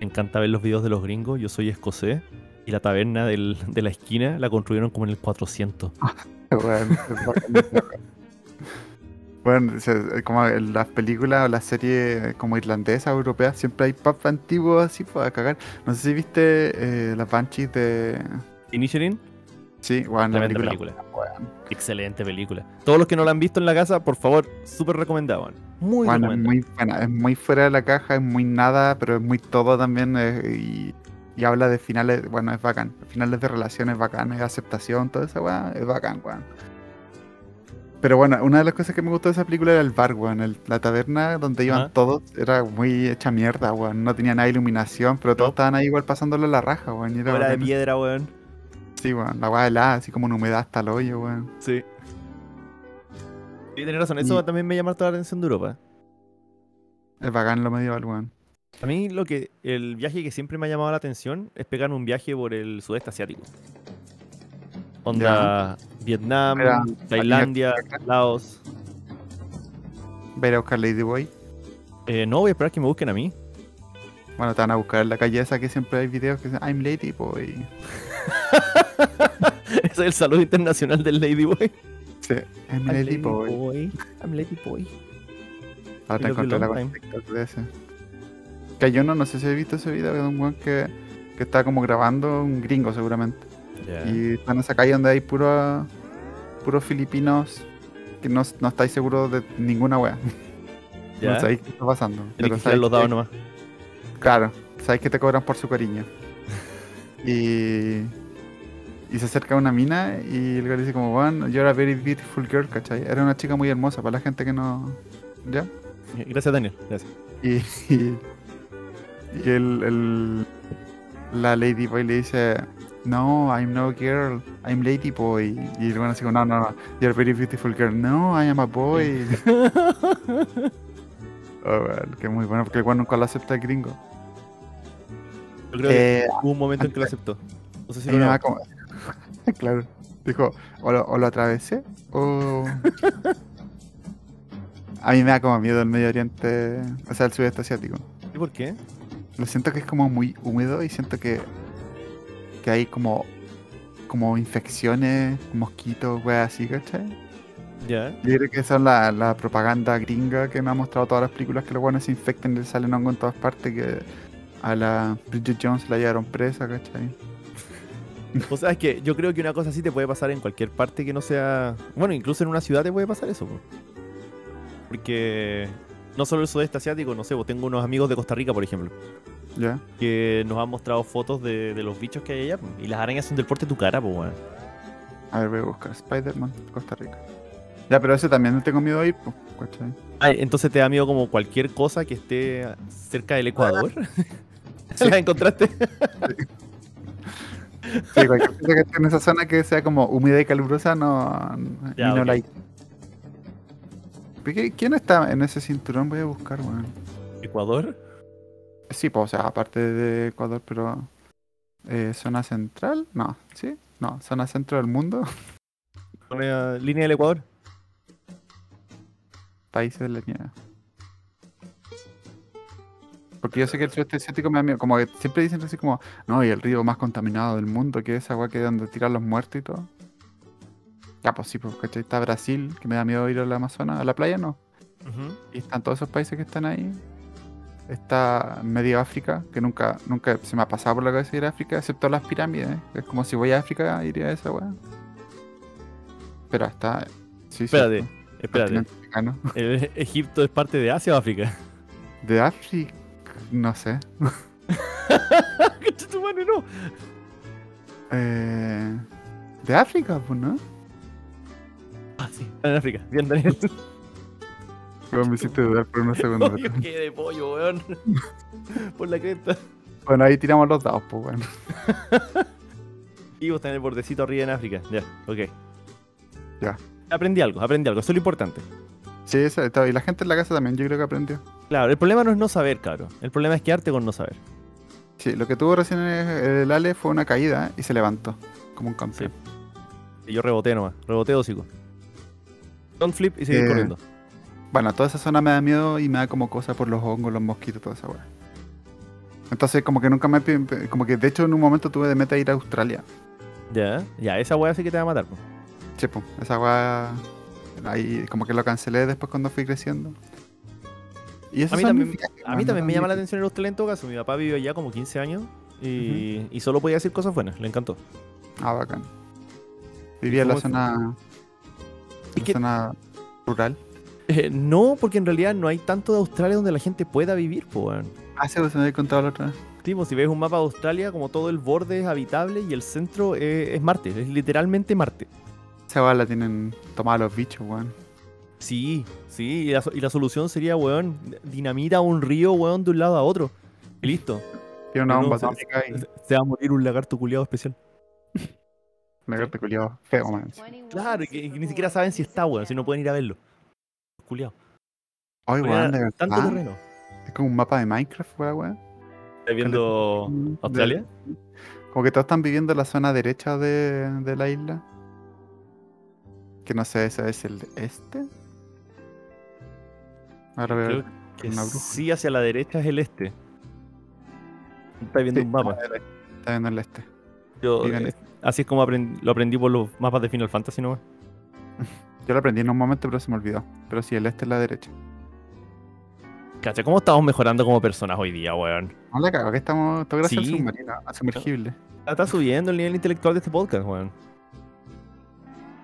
me encanta ver los videos de los gringos, yo soy escocés. Y la taberna del- de la esquina la construyeron como en el 400. Weón, es bacán. Bueno, se- como en las películas o las series como irlandesas, europeas, siempre hay pubs antiguos así para cagar. No sé si viste eh, las Banshees de. Inisherin, Sí, bueno, la película. excelente película.Dos los que no la han visto en la casa, por favor, súper recomendado. weón. Muy Bueno, es muy buena, es muy fuera de la caja, es muy nada, pero es muy todo también. eh, y, y habla de finales, bueno, es bacán. Finales de relaciones bacanas, aceptación, toda esa weá, es bacán, weón. Pero bueno, una de las cosas que me gustó de esa película era el bar, weón. el- la taberna donde iban todos era muy hecha mierda, weón. No tenía nada de iluminación, pero todos No. estaban ahí igual pasándolo la raja, weón. era de piedra, weón. Sí, weón. La weá helada, así como una humedad hasta el hoyo, weón. Sí. Sí, tenés razón. Eso Y- también me llama toda la atención de Europa. Es bacán lo medieval, weón. A mí lo que el viaje que siempre me ha llamado la atención es pegar un viaje por el sudeste asiático. Onda Vietnam, Mira, Tailandia. Laos. Va a ir a buscar Ladyboy. Eh, no voy a esperar que me busquen a mí. Bueno, te van a buscar en la calle esa que siempre hay videos que dicen I'm Ladyboy. Ese es el saludo internacional del Ladyboy. Sí, I'm I'm. I'm Ladyboy. Ahora te encontré la de ese. Yo no, no sé si he visto ese video de un weón que, que está como grabando un gringo seguramente. Y está en esa calle donde hay puro, puros filipinos que no, no estáis seguros de ninguna wea. Ya. No sabéis qué está pasando. Pero que los dados nomás. Claro, sabéis que te cobran por su cariño. Y, y se acerca una mina y el güey dice como, bueno, you're a very beautiful girl, ¿cachai? Era una chica muy hermosa para la gente que no... ¿Ya? Gracias, Daniel. Gracias. Y, y, y el, el- la Ladyboy le dice, no, I'm no girl, I'm Ladyboy. Y el bueno así como, no, no, no, you're a very beautiful girl. No, I am a boy. oh, bueno, que muy bueno, porque el bueno nunca lo acepta el gringo. Yo creo que Eh, hubo un momento en que lo aceptó. No sé si lo como... claro. Dijo, o lo, o lo atravesé, o... A mí me da como miedo el Medio Oriente, o sea, el sudeste asiático. ¿Y por qué? Lo siento que es como muy húmedo y siento que, que hay como, como infecciones, mosquitos, weas así, ¿cachai? Ya. Yo creo que esa es la, la propaganda gringa que me ha mostrado todas las películas que los buenos se infectan y les salen hongo en todas partes, que a la Bridget Jones la llevaron presa, ¿cachai? O sea, es que yo creo que una cosa así te puede pasar en cualquier parte que no sea. Bueno, incluso en una ciudad te puede pasar eso. po. Porque no solo el sudeste asiático, no sé, vos tengo unos amigos de Costa Rica, por ejemplo, ¿Ya? que nos han mostrado fotos de, de los bichos que hay allá. po, Y las arañas son del porte de tu cara, pues, weón. A ver, voy a buscar Spider-Man, Costa Rica. Ya, pero ese también no tengo miedo a ir, pues. Ah, entonces te da miedo como cualquier cosa que esté cerca del Ecuador. Sí. ¿La encontraste? Sí, cualquier cosa que esté en esa zona que sea como húmeda y calurosa, no, Ya, no la hay. ¿Pero qué- ¿Quién está en ese cinturón? Voy a buscar, weón. ¿Ecuador? Sí, pues, o sea, aparte de Ecuador, pero. Eh, ¿Zona central? No, ¿sí? No, zona centro del mundo. Línea del Ecuador. Países de la nieve. Porque yo sé que el sudeste asiático me da miedo. Como que siempre dicen así como, no, y el río más contaminado del mundo, que es agua que es donde tiran los muertos y todo. Ya, pues sí, ¿cachai? Está Brasil, que me da miedo ir a la Amazonas. A la playa no. Y están todos esos países que están ahí. Está medio África, que nunca, nunca se me ha pasado por la cabeza ir a África, excepto las pirámides. Es como si voy a África, iría a esa weá. Pero está. Sí, sí, Espérate, pues, espérate. ¿El ¿Egipto es parte de Asia o África? De África, no sé. Tu no. Eh, de África, pues, ¿no? Ah, sí. En África. Bien, Daniel. Me hiciste dudar por unos segundos. Pollo, qué de pollo, weón. Por la cresta. Bueno, ahí tiramos los dados, pues, bueno. Y vos tenés el bordecito arriba en África. Ya, ok. Ya. Aprendí algo, aprendí algo. Eso es lo importante. Sí, eso, está- y la gente en la casa también, yo creo que aprendió. Claro, el problema no es no saber, cabrón. El problema es quedarte con no saber. Sí, lo que tuvo recién el, el Ale fue una caída y se levantó, como un campeón. Y yo reboté nomás. Reboté hocico. Don't flip y seguir Eh, corriendo. Bueno, toda esa zona me da miedo y me da como cosa por los hongos, los mosquitos, toda esa weá. Entonces, como que nunca me. Como que de hecho en un momento tuve de meta ir a Australia. Ya, ya, esa weá sí que te va a matar. Sí, pues, esa weá. Ahí como que lo cancelé después cuando fui creciendo. Y eso A mí también, viajes, a mí también me llama la atención el Australia en todo caso. Mi papá vivió allá como 15 años y, y solo podía decir cosas buenas. Le encantó. Ah, bacán. Vivía en la zona. ¿Y la qué- zona rural. Eh, no, porque en realidad no hay tanto de Australia donde la gente pueda vivir, weón. Ah, sí, pues, se me había contado la otra vez. Sí, pues, si ves un mapa de Australia, como todo el borde es habitable y el centro es, es Marte, es literalmente Marte. Esa weá la tienen tomada los bichos, weón. Sí, sí, y la, so- y la solución sería, weón, dinamita un río, weón, de un lado a otro. Y listo. Tiene una bomba Se se va a morir un lagarto culiado especial. Me agarré culiado feo, man. Claro, y que, ni siquiera saben si está, weón, si no pueden ir a verlo. Culiado. Ay, weón, de Tanto terreno. Es como un mapa de Minecraft, weón, weón. ¿Estás viendo Australia? Como que todos están viviendo en la zona derecha de, de la isla. Que no sé, ese es el este. Ahora veo. Creo que sí, hacia la derecha es el este. Estás viendo Sí, un mapa. Está viendo el este. Yo, eh, así es como lo aprendí por los mapas de Final Fantasy nomás. Yo lo aprendí en un momento, pero se me olvidó. Pero sí, el este es la derecha. Cacha, ¿cómo estamos mejorando como personas hoy día, weón? No la cago, que estamos. Todo gracias Sí. al submarino, al sumergible. Está subiendo el nivel intelectual de este podcast, weón.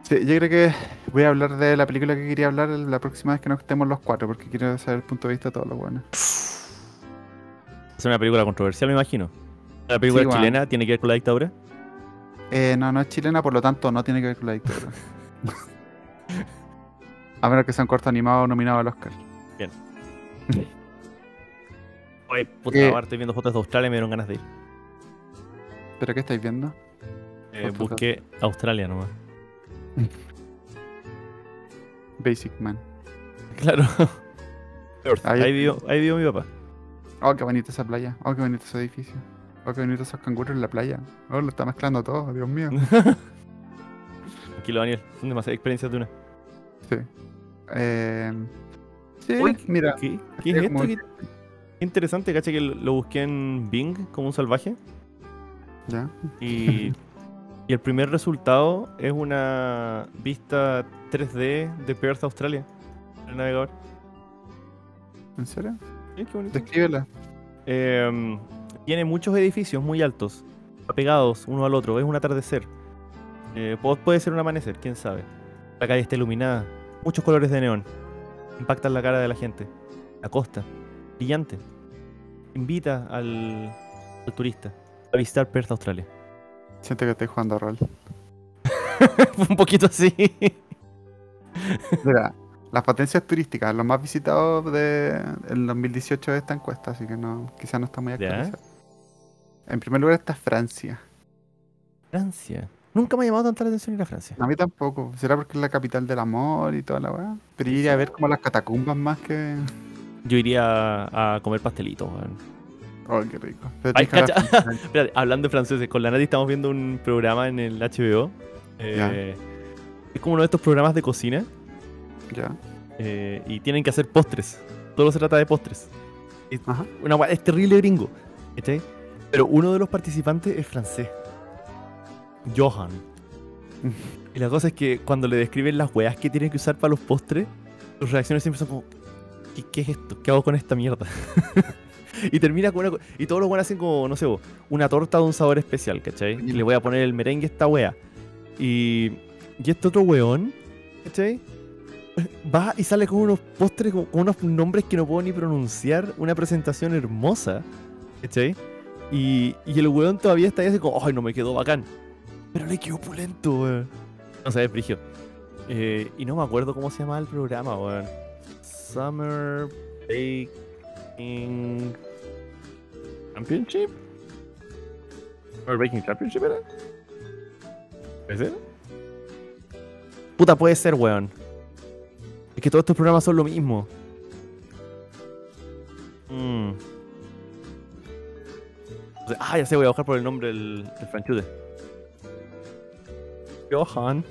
Sí, yo creo que voy a hablar de la película que quería hablar la próxima vez que nos estemos los cuatro, porque quiero saber el punto de vista de todos los buenos. Es una película controversial, me imagino. La película Sí, chilena tiene que ver con la dictadura. Eh, no, no es chilena, por lo tanto no tiene que ver con la dictadura. a menos que sea un corto animado nominado al Oscar. Oye, puta, Eh. ahora estoy viendo fotos de Australia y me dieron ganas de ir. ¿Pero qué estáis viendo? Eh, busqué Australia nomás. Basic Man. Claro. Ahí- Ahí vivió, ahí vivió mi papá. Oh, qué bonita esa playa. Oh, qué bonito ese edificio. Oh, qué bonitos esos canguros en la playa. Oh, lo está mezclando todo, Dios mío. Tranquilo, Daniel. Son demasiadas experiencias de una. Sí. Eh, sí, Uy, mira. ¿Qué, qué es como- esto? Qué- interesante, caché que lo, busqué en Bing como un salvaje. Ya. Y, y el primer resultado es una vista 3D de Perth, Australia. El navegador. ¿En serio? Sí, qué bonito. Descríbela. Em, tiene muchos edificios muy altos, pegados uno al otro. Es un atardecer. Eh, pu- puede ser un amanecer, quién sabe. La calle está iluminada, muchos colores de neón. Impactan la cara de la gente. La costa, brillante. Invita al, al turista a visitar Perth, Australia. Siento que estoy jugando rol. un poquito así. Mira, las potencias turísticas, los más visitados de el 2018 de esta encuesta, así que no, quizás no está muy actualizado. En primer lugar está Francia. Francia. Nunca me ha llamado tanto la atención ir a Francia. A mí tampoco. Será porque es la capital del amor y toda la weá. Pero iría a ver como las catacumbas más que. Yo iría a, a comer pastelitos, weón. Oh, qué rico. Ay, cacha. Espérate, hablando de franceses, con la Nati estamos viendo un programa en el HBO. eh, es como uno de estos programas de cocina ya. eh, y tienen que hacer postres. Todo se trata de postres. Es, Ajá. una es terrible gringo. ¿cachai? Pero uno de los participantes es francés. Johan. Y la cosa es que cuando le describen las weas que tienen que usar para los postres, sus reacciones siempre son como, ¿qué, qué es esto? ¿Qué hago con esta mierda? y termina con una... Y todos los buenos hacen como, no sé, una torta de un sabor especial, ¿cachai? Y le voy a poner el merengue a esta wea. Y, y este otro weón, ¿cachai? Va y sale con unos postres, con unos nombres que no puedo ni pronunciar, una presentación hermosa, ¿cachai? Y, y el weón todavía está ahí así como, ay, no me quedó bacán. Pero le quedó opulento, weón. No sé, frigio. Eh, y no me acuerdo cómo se llamaba el programa, weón. Summer Baking Championship. Summer Baking Championship era. ¿Puede ser? Puta, puede ser, weón. Es que todos estos programas son lo mismo. Mm. Ah, ya sé, voy a buscar por el nombre del, del franchute. Johan.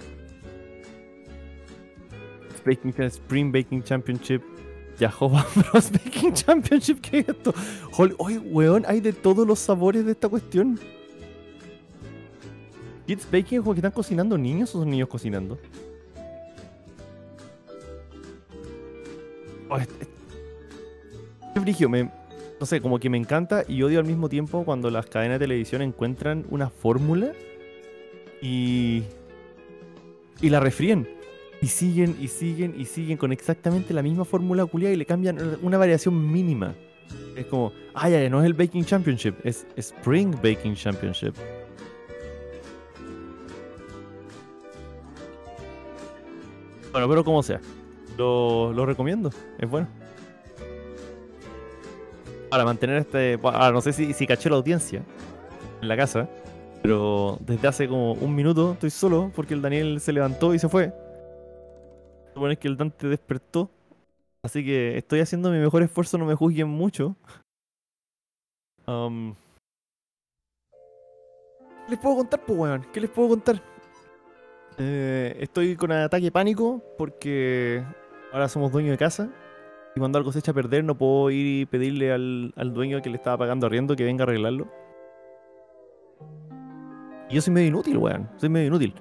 Spring Baking Championship. Yahoba Bros Baking Championship. ¿Qué es esto? Oye, weón, hay de todos los sabores de esta cuestión. Kids Baking que están cocinando niños o son niños cocinando. Oh, es- es- Qué brigio, me, no sé, como que me encanta y odio al mismo tiempo cuando las cadenas de televisión encuentran una fórmula y. y la refríen. Y siguen y siguen y siguen con exactamente la misma fórmula culiada y le cambian una variación mínima. Es como, ah, ya, ya, no es el Baking Championship, es Spring Baking Championship. Bueno, pero como sea, lo, lo recomiendo, es bueno. Para mantener este. Ahora, no sé si, si caché la audiencia en la casa, pero desde hace como un minuto estoy solo porque el Daniel se levantó y se fue. Supone que el Dante despertó. Así que estoy haciendo mi mejor esfuerzo, no me juzguen mucho. Um, ¿Qué les puedo contar, pues, weón? ¿Qué les puedo contar? Eh, estoy con ataque pánico porque ahora somos dueños de casa. Y cuando algo se echa a perder, no puedo ir y pedirle al, al dueño que le estaba pagando arriendo que venga a arreglarlo. Y yo soy medio inútil, weón. Soy medio inútil.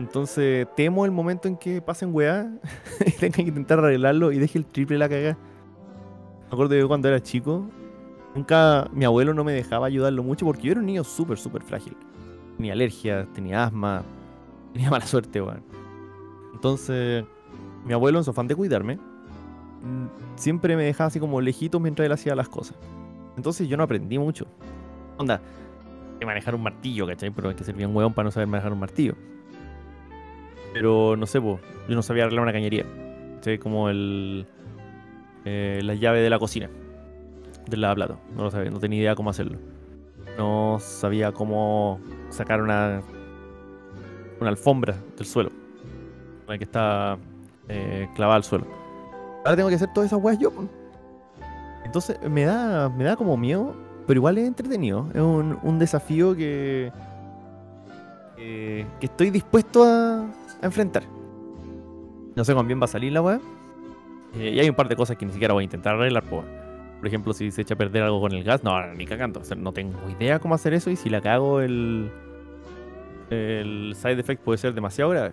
Entonces temo el momento en que pasen weá y tenga que intentar arreglarlo y deje el triple la cagada. Me acuerdo cuando era chico, nunca mi abuelo no me dejaba ayudarlo mucho porque yo era un niño súper, súper frágil. Tenía alergias, tenía asma, tenía mala suerte, weón. Entonces, mi abuelo, en su afán de cuidarme, siempre me dejaba así como lejitos mientras él hacía las cosas. Entonces yo no aprendí mucho. Onda, que manejar un martillo, ¿cachai? Pero hay que ser bien hueón para no saber manejar un martillo. Pero no sé, yo no sabía arreglar una cañería. ¿Cachai? Como el. eh, la llave de la cocina. Del lavaplato. No lo sabía, no tenía idea cómo hacerlo. No sabía cómo sacar una. Una alfombra del suelo. Una que está eh, clavada al suelo. Ahora tengo que hacer todas esas weas yo. Entonces me da, me da como miedo, pero igual es entretenido. Es un, un desafío que, que, que estoy dispuesto a, a enfrentar. No sé cuán bien va a salir la weá. Eh, y hay un par de cosas que ni siquiera voy a intentar arreglar. po. Por ejemplo, si se echa a perder algo con el gas, no, ni cagando. No tengo idea cómo hacer eso y si la cago el, el side effect puede ser demasiado grave.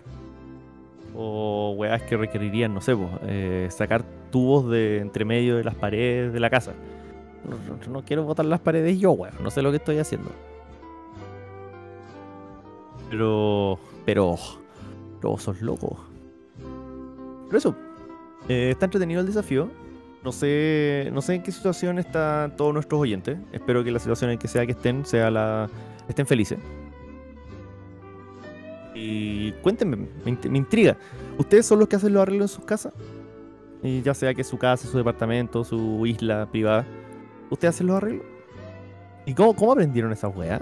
O weas que requerirían, no sé, po, eh, sacar tubos de entre medio de las paredes de la casa. No, no- quiero botar las paredes yo, weón. No sé lo que estoy haciendo. Pero. Pero. Pero sos loco. Pero eso. eh, está entretenido el desafío. No sé. No sé en qué situación están todos nuestros oyentes. Espero que la situación en que sea que estén sea la. estén felices. Y cuéntenme, me, int- me intriga. ¿Ustedes son los que hacen los arreglos en sus casas? Y ya sea que su casa, su departamento, su isla privada. ¿Ustedes hacen los arreglos? ¿Y cómo, cómo aprendieron esas weas?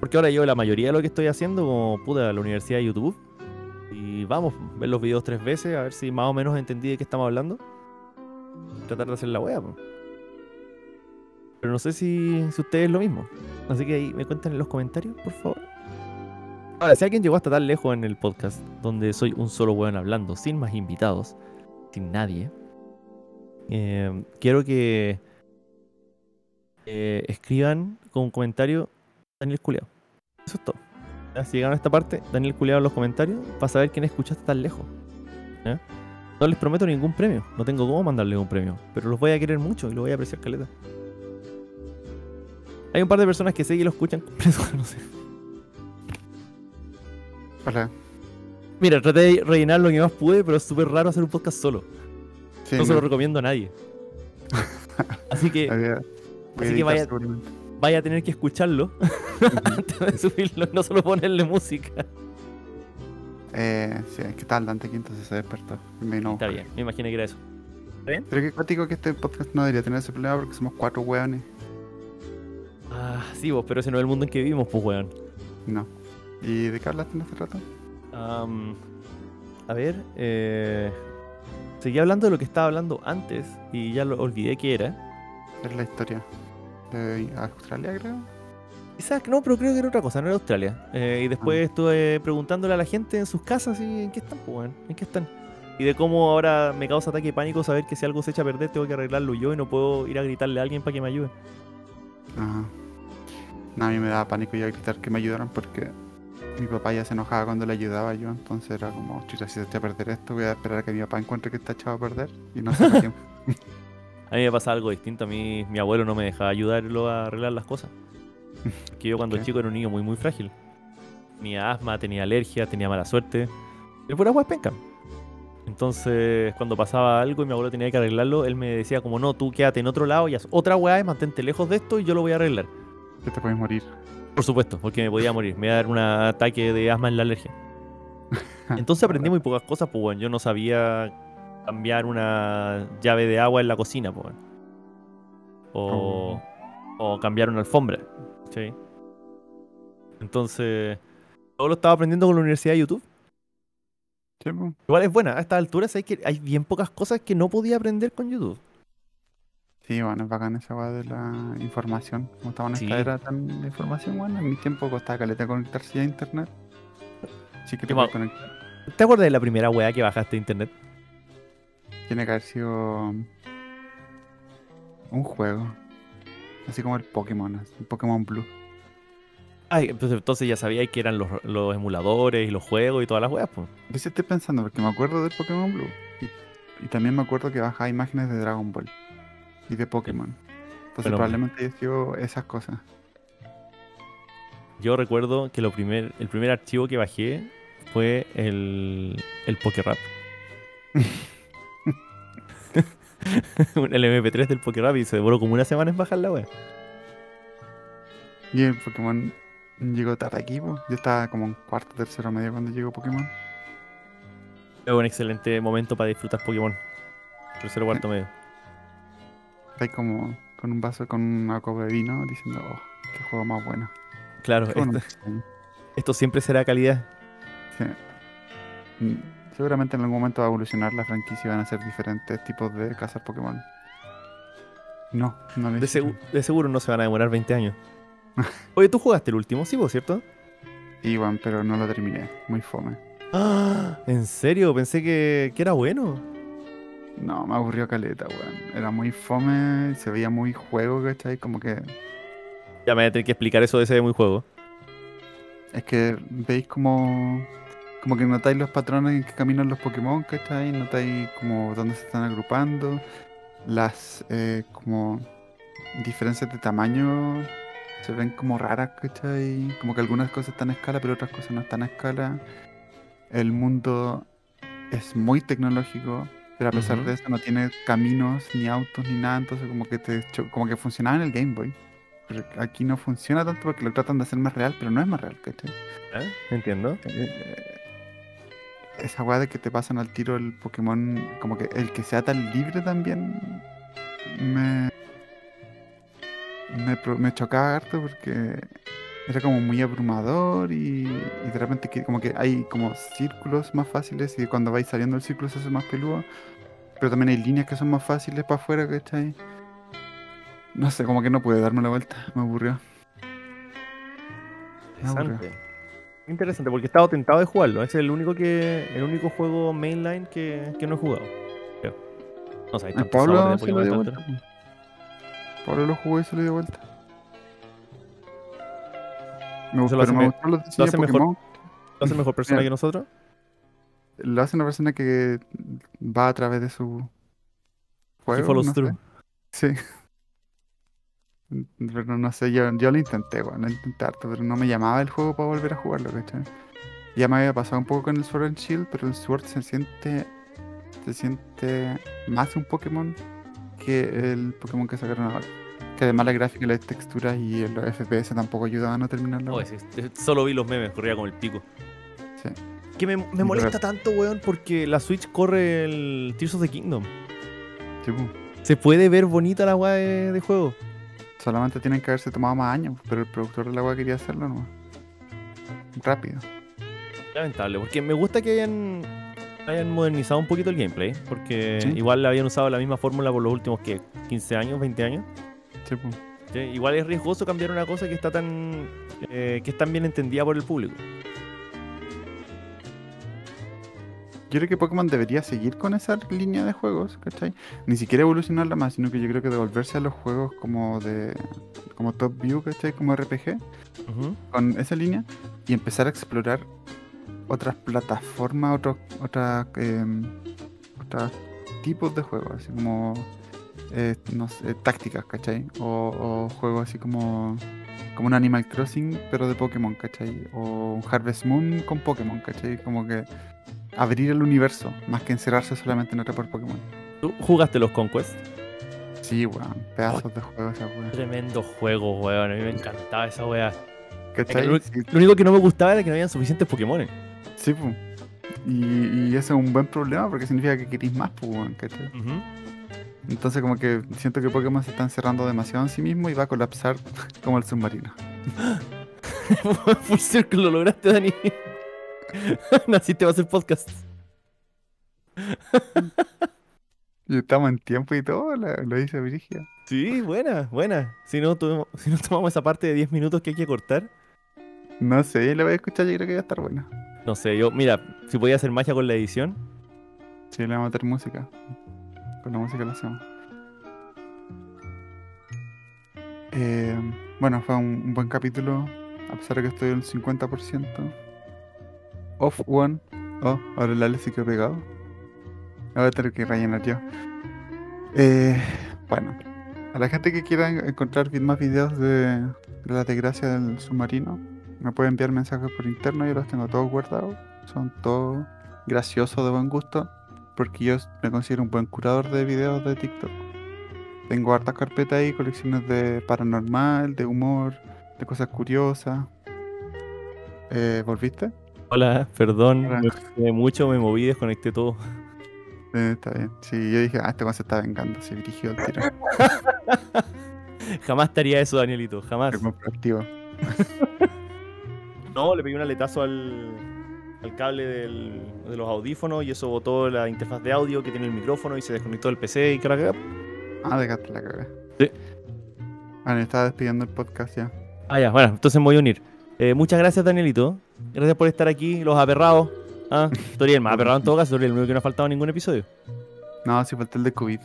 Porque ahora yo la mayoría de lo que estoy haciendo, como puta, la universidad de YouTube. Y vamos, ver los videos tres veces, a ver si más o menos entendí de qué estamos hablando. Tratar de hacer la wea. Pero no sé si, si ustedes es lo mismo. Así que ahí me cuentan en los comentarios, por favor. Ahora, si alguien llegó hasta tan lejos en el podcast, donde soy un solo weón hablando, sin más invitados, sin nadie, eh, quiero que eh, escriban con un comentario Daniel Culeado. Eso es todo. Si llegaron a esta parte, Daniel Culeado en los comentarios, para saber quién escuchaste tan lejos. No les prometo ningún premio, no tengo cómo mandarles un premio, pero los voy a querer mucho y los voy a apreciar caleta. Hay un par de personas que sé que lo escuchan completo, no sé. Hola. Mira, traté de rellenar lo que más pude, pero es súper raro hacer un podcast solo. Sí, no se lo recomiendo a nadie. Así que Había- así que vaya- vaya a tener que escucharlo antes de subirlo, no solo ponerle música. Eh, sí, es que estaba el Dante aquí, entonces se despertó. Me Está bien, me imaginé que era eso. Pero qué cuático que este podcast no debería tener ese problema porque somos cuatro hueones. Ah, sí, vos, pero ese no es el mundo en que vivimos, pues, weón. No. ¿Y de qué hablaste en este rato? A ver, eh, seguí hablando de lo que estaba hablando antes y ya lo olvidé que era. Es la historia de Australia, creo. Quizás, no, pero creo que era otra cosa, no era Australia. Eh, y después estuve preguntándole a la gente en sus casas y en qué están, pues, en qué están. Y de cómo ahora me causa ataque de pánico saber que si algo se echa a perder tengo que arreglarlo yo y no puedo ir a gritarle a alguien para que me ayude. Ajá. No, a mí me daba pánico ya gritar que me ayudaran porque mi papá ya se enojaba cuando le ayudaba yo, entonces era como, chucha, si se echa a perder esto, voy a esperar a que mi papá encuentre que está echado a perder y no sé quién. A mí me pasa algo distinto. A mí, mi abuelo no me dejaba ayudarlo a arreglar las cosas. Que yo cuando Ok. chico era un niño muy, muy frágil. Tenía asma, tenía alergia, tenía mala suerte. Era pura hueá penca. Entonces, cuando pasaba algo y mi abuelo tenía que arreglarlo, él me decía como, no, tú quédate en otro lado y haz otra hueá y mantente lejos de esto y yo lo voy a arreglar. que te puedes morir. Por supuesto, porque me podía morir. Me iba a dar un ataque de asma en la alergia. Entonces aprendí muy pocas cosas, pues bueno, yo no sabía cambiar una llave de agua en la cocina, pues bueno. O, o cambiar una alfombra. ¿sí? Entonces, todo lo estaba aprendiendo con la Universidad de YouTube. Sí, po. Igual es buena, a estas alturas hay, que, hay bien pocas cosas que no podía aprender con YouTube. Sí, bueno, es bacán esa weá de la información. Como estaba en Sí. esta era tan de información, bueno, en mi tiempo costaba caleta conectarse ya a internet. Sí que te puedes conectar. ¿Te acuerdas de la primera weá que bajaste de internet? Tiene que haber sido un juego. Así como el Pokémon, así, el Pokémon Blue. Ay, pues entonces ya sabíais que eran los, los emuladores y los juegos y todas las weas, pues. Yo sí estoy pensando porque me acuerdo del Pokémon Blue. Y, y también me acuerdo que bajaba imágenes de Dragon Ball y de Pokémon. Entonces Pero- probablemente sido esas cosas. Yo recuerdo que lo primer, el primer archivo que bajé fue el, el Pokérap. el MP3 del Pokérap y se demoró como una semana en bajar la wea. Y el Pokémon llegó tarde aquí, po. Yo estaba como en cuarto, tercero medio cuando llegó Pokémon. Fue un excelente momento para disfrutar Pokémon. Tercero cuarto medio. Ahí como con un vaso, con una copa de vino, diciendo, oh, qué juego más bueno. Claro, bueno esto, esto siempre será calidad. Sí. Mm, Seguramente en algún momento va a evolucionar la franquicia y van a ser diferentes tipos de cazar Pokémon. No, no lo De, segu- de seguro no se van a demorar 20 años. Oye, tú jugaste el último, sí, vos, ¿cierto? Iban, pero no lo terminé. Muy fome. Ah, ¿En serio? Pensé que, que era bueno. No, me aburrió caleta, weón. Era muy fome, se veía muy juego, ¿cachai? Como que Ya me voy a tener que explicar eso de ese muy juego. es que veis como como que notáis los patrones en que caminan los Pokémon, ¿cachai? Notáis como dónde se están agrupando, las eh, como diferencias de tamaño se ven como raras, ¿cachai? Como que algunas cosas están a escala, pero otras cosas no están a escala. El mundo es muy tecnológico, pero a pesar de eso no tiene caminos, ni autos, ni nada, entonces como que te como que funcionaba en el Game Boy. Pero aquí no funciona tanto porque lo tratan de hacer más real, pero no es más real, ¿cachai? ¿Ah? Entiendo. Eh, esa weá de que te pasan al tiro el Pokémon, como que el que sea tan libre también me, me, me chocaba harto porque era como muy abrumador y, y de repente que, como que hay como círculos más fáciles y cuando vais saliendo del círculo se hace más peludo, pero también hay líneas que son más fáciles para afuera, ¿cachai? No sé, como que no pude darme la vuelta. Me aburrió. Me aburrió. Interesante. Interesante, porque he estado tentado de jugarlo. Ese es el único que el único juego mainline que, que no he jugado. creo. No sé, hay El tantos Pablo de se lo dio. Pablo lo jugó y se lo dio vuelta. Me Eso gustó, lo hace pero me me- gustó los lo hace de mejor. ¿Lo hace mejor persona Mira. que nosotros? Lo hace una persona que va a través de su He juego. follows no sé. through. Sí. Pero no sé, yo, yo lo intenté, bueno, lo intenté harto, pero no me llamaba el juego para volver a jugarlo, ¿cachai? Ya me había pasado un poco con el Sword and Shield, pero el Sword se siente. Se siente más un Pokémon que el Pokémon que sacaron ahora. Que además la gráfica, las texturas y los FPS tampoco ayudaban a terminarlo. Oh, ese- ese- solo vi los memes, corría con el pico. Sí. Que me, me molesta tanto, weón, porque la Switch corre el Tears of the Kingdom. Sí. Se puede ver bonita la weá de, de juego. Solamente tienen que haberse tomado más años, pero el productor de la web quería hacerlo nomás. Rápido. Lamentable, porque me gusta que hayan, hayan modernizado un poquito el gameplay, porque Sí. igual habían usado la misma fórmula por los últimos que 15 años, 20 años. Sí, pu. ¿sí? Igual es riesgoso cambiar una cosa que está tan eh, que es tan bien entendida por el público. Yo creo que Pokémon debería seguir con esa línea de juegos, ¿cachai? Ni siquiera evolucionarla más, sino que yo creo que devolverse a los juegos como de. como Top View, ¿cachai? Como RPG, con esa línea, y empezar a explorar otras plataformas, otros otras em, otros tipos de juegos, así como eh, no sé, tácticas, ¿cachai? O, o juegos así como como un Animal Crossing, pero de Pokémon, ¿cachai? O un Harvest Moon con Pokémon, ¿cachai? Como que abrir el universo, más que encerrarse solamente en atrapar Pokémon. ¿Tú jugaste los Conquest? Sí, weón, pedazos de juegos esa weón. Tremendo juego, weón. A mí me encantaba esa weá. ¿Cachai? Lo, Sí, lo único que no me gustaba era que no habían suficientes Pokémon. sí, pu. Y, y ese es un buen problema porque significa que queréis más, pues, weón, ¿cachai? Ujú. Entonces como que siento que Pokémon se está encerrando demasiado en sí mismo y va a colapsar como el submarino. Full Circle lo lograste, Dani. Naciste para hacer podcast. Y estamos en tiempo y todo, lo dice Brigia. Sí, buena, buena. Si no, si no tomamos esa parte de 10 minutos que hay que cortar. No sé, la voy a escuchar, yo creo que va a estar buena. No sé, yo, mira, si podía hacer magia con la edición. Sí, le vamos a meter música. La música la hacemos. Eh, bueno, fue un, buen capítulo, a pesar de que estoy en el 50%. Off one. Oh, ahora el Ale sí que pegado. La voy a tener que rellenar yo. Eh, bueno, a la gente que quiera en- encontrar más videos de, de la desgracia del submarino, me puede enviar mensajes por interno, yo los tengo todos guardados. Son todos graciosos, de buen gusto, porque yo me considero un buen curador de videos de TikTok. Tengo hartas carpetas ahí, colecciones de paranormal, de humor, de cosas curiosas. Eh, ¿Volviste? Hola, perdón, me mucho, me moví, desconecté todo. Eh, está bien. Sí, yo dije, ah, este se está vengando, se dirigió al tiro. Jamás te haría eso, Danielito, jamás. Proactivo. No, le pegué un aletazo al, al cable del- de los audífonos y eso botó la interfaz de audio que tiene el micrófono y se desconectó el PC y caraca. Ah, dejaste la cagada. Sí. Bueno, estaba despidiendo el podcast ya. Ah, ya, bueno, entonces me voy a unir. Eh, muchas gracias, Danielito. Gracias por estar aquí, los aperrados. Ah, Toriel, más aperrado en todo caso, Toriel, el único que no ha faltado en ningún episodio. No, sí faltó el de COVID.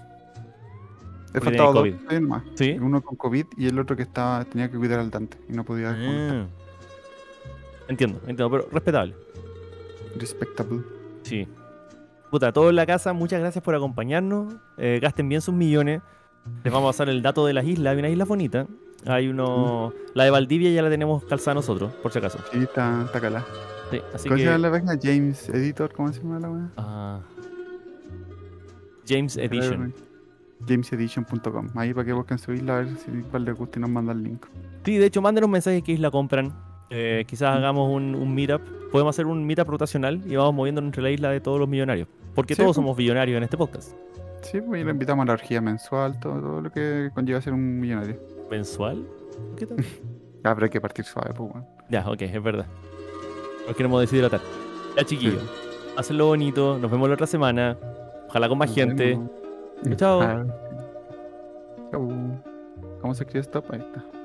He faltado dos más. ¿Sí? Uno con COVID y el otro que estaba tenía que cuidar al Dante y no podía. Ah. Entiendo, entiendo, pero respetable. Respectable. Sí. Puta, todos en la casa, muchas gracias por acompañarnos. Eh, gasten bien sus millones. Les vamos a pasar el dato de las islas. Hay una isla bonita. Hay uno. La de Valdivia ya la tenemos calzada nosotros, por si acaso. Sí, está, está calada. Sí, así ¿Cómo se llama que. la página? James Editor, ¿cómo se llama la weá? ah, James Edition. Jamesedition.com. Ahí para que busquen su isla a ver si cuál les gusta y nos manda el link. Sí, de hecho, mándenos mensajes qué isla compran. Eh, quizás hagamos un, un meetup. Podemos hacer un meetup rotacional y vamos moviéndonos entre la isla de todos los millonarios. Porque Sí, todos pues. somos millonarios en este podcast. Sí, pues y le invitamos a la orgía mensual, todo, todo lo que conlleva ser un millonario. ¿Mensual? ¿Qué tal? Ah, pero hay que partir suave, pues, weón. Ya, ok, es verdad. Nos queremos deshidratar. Ya, chiquillos. Hacenlo bonito. Nos vemos la otra semana. Ojalá con más Nos gente. vemos. Chao. Chao. ¿Cómo se escribe stop? Ahí está.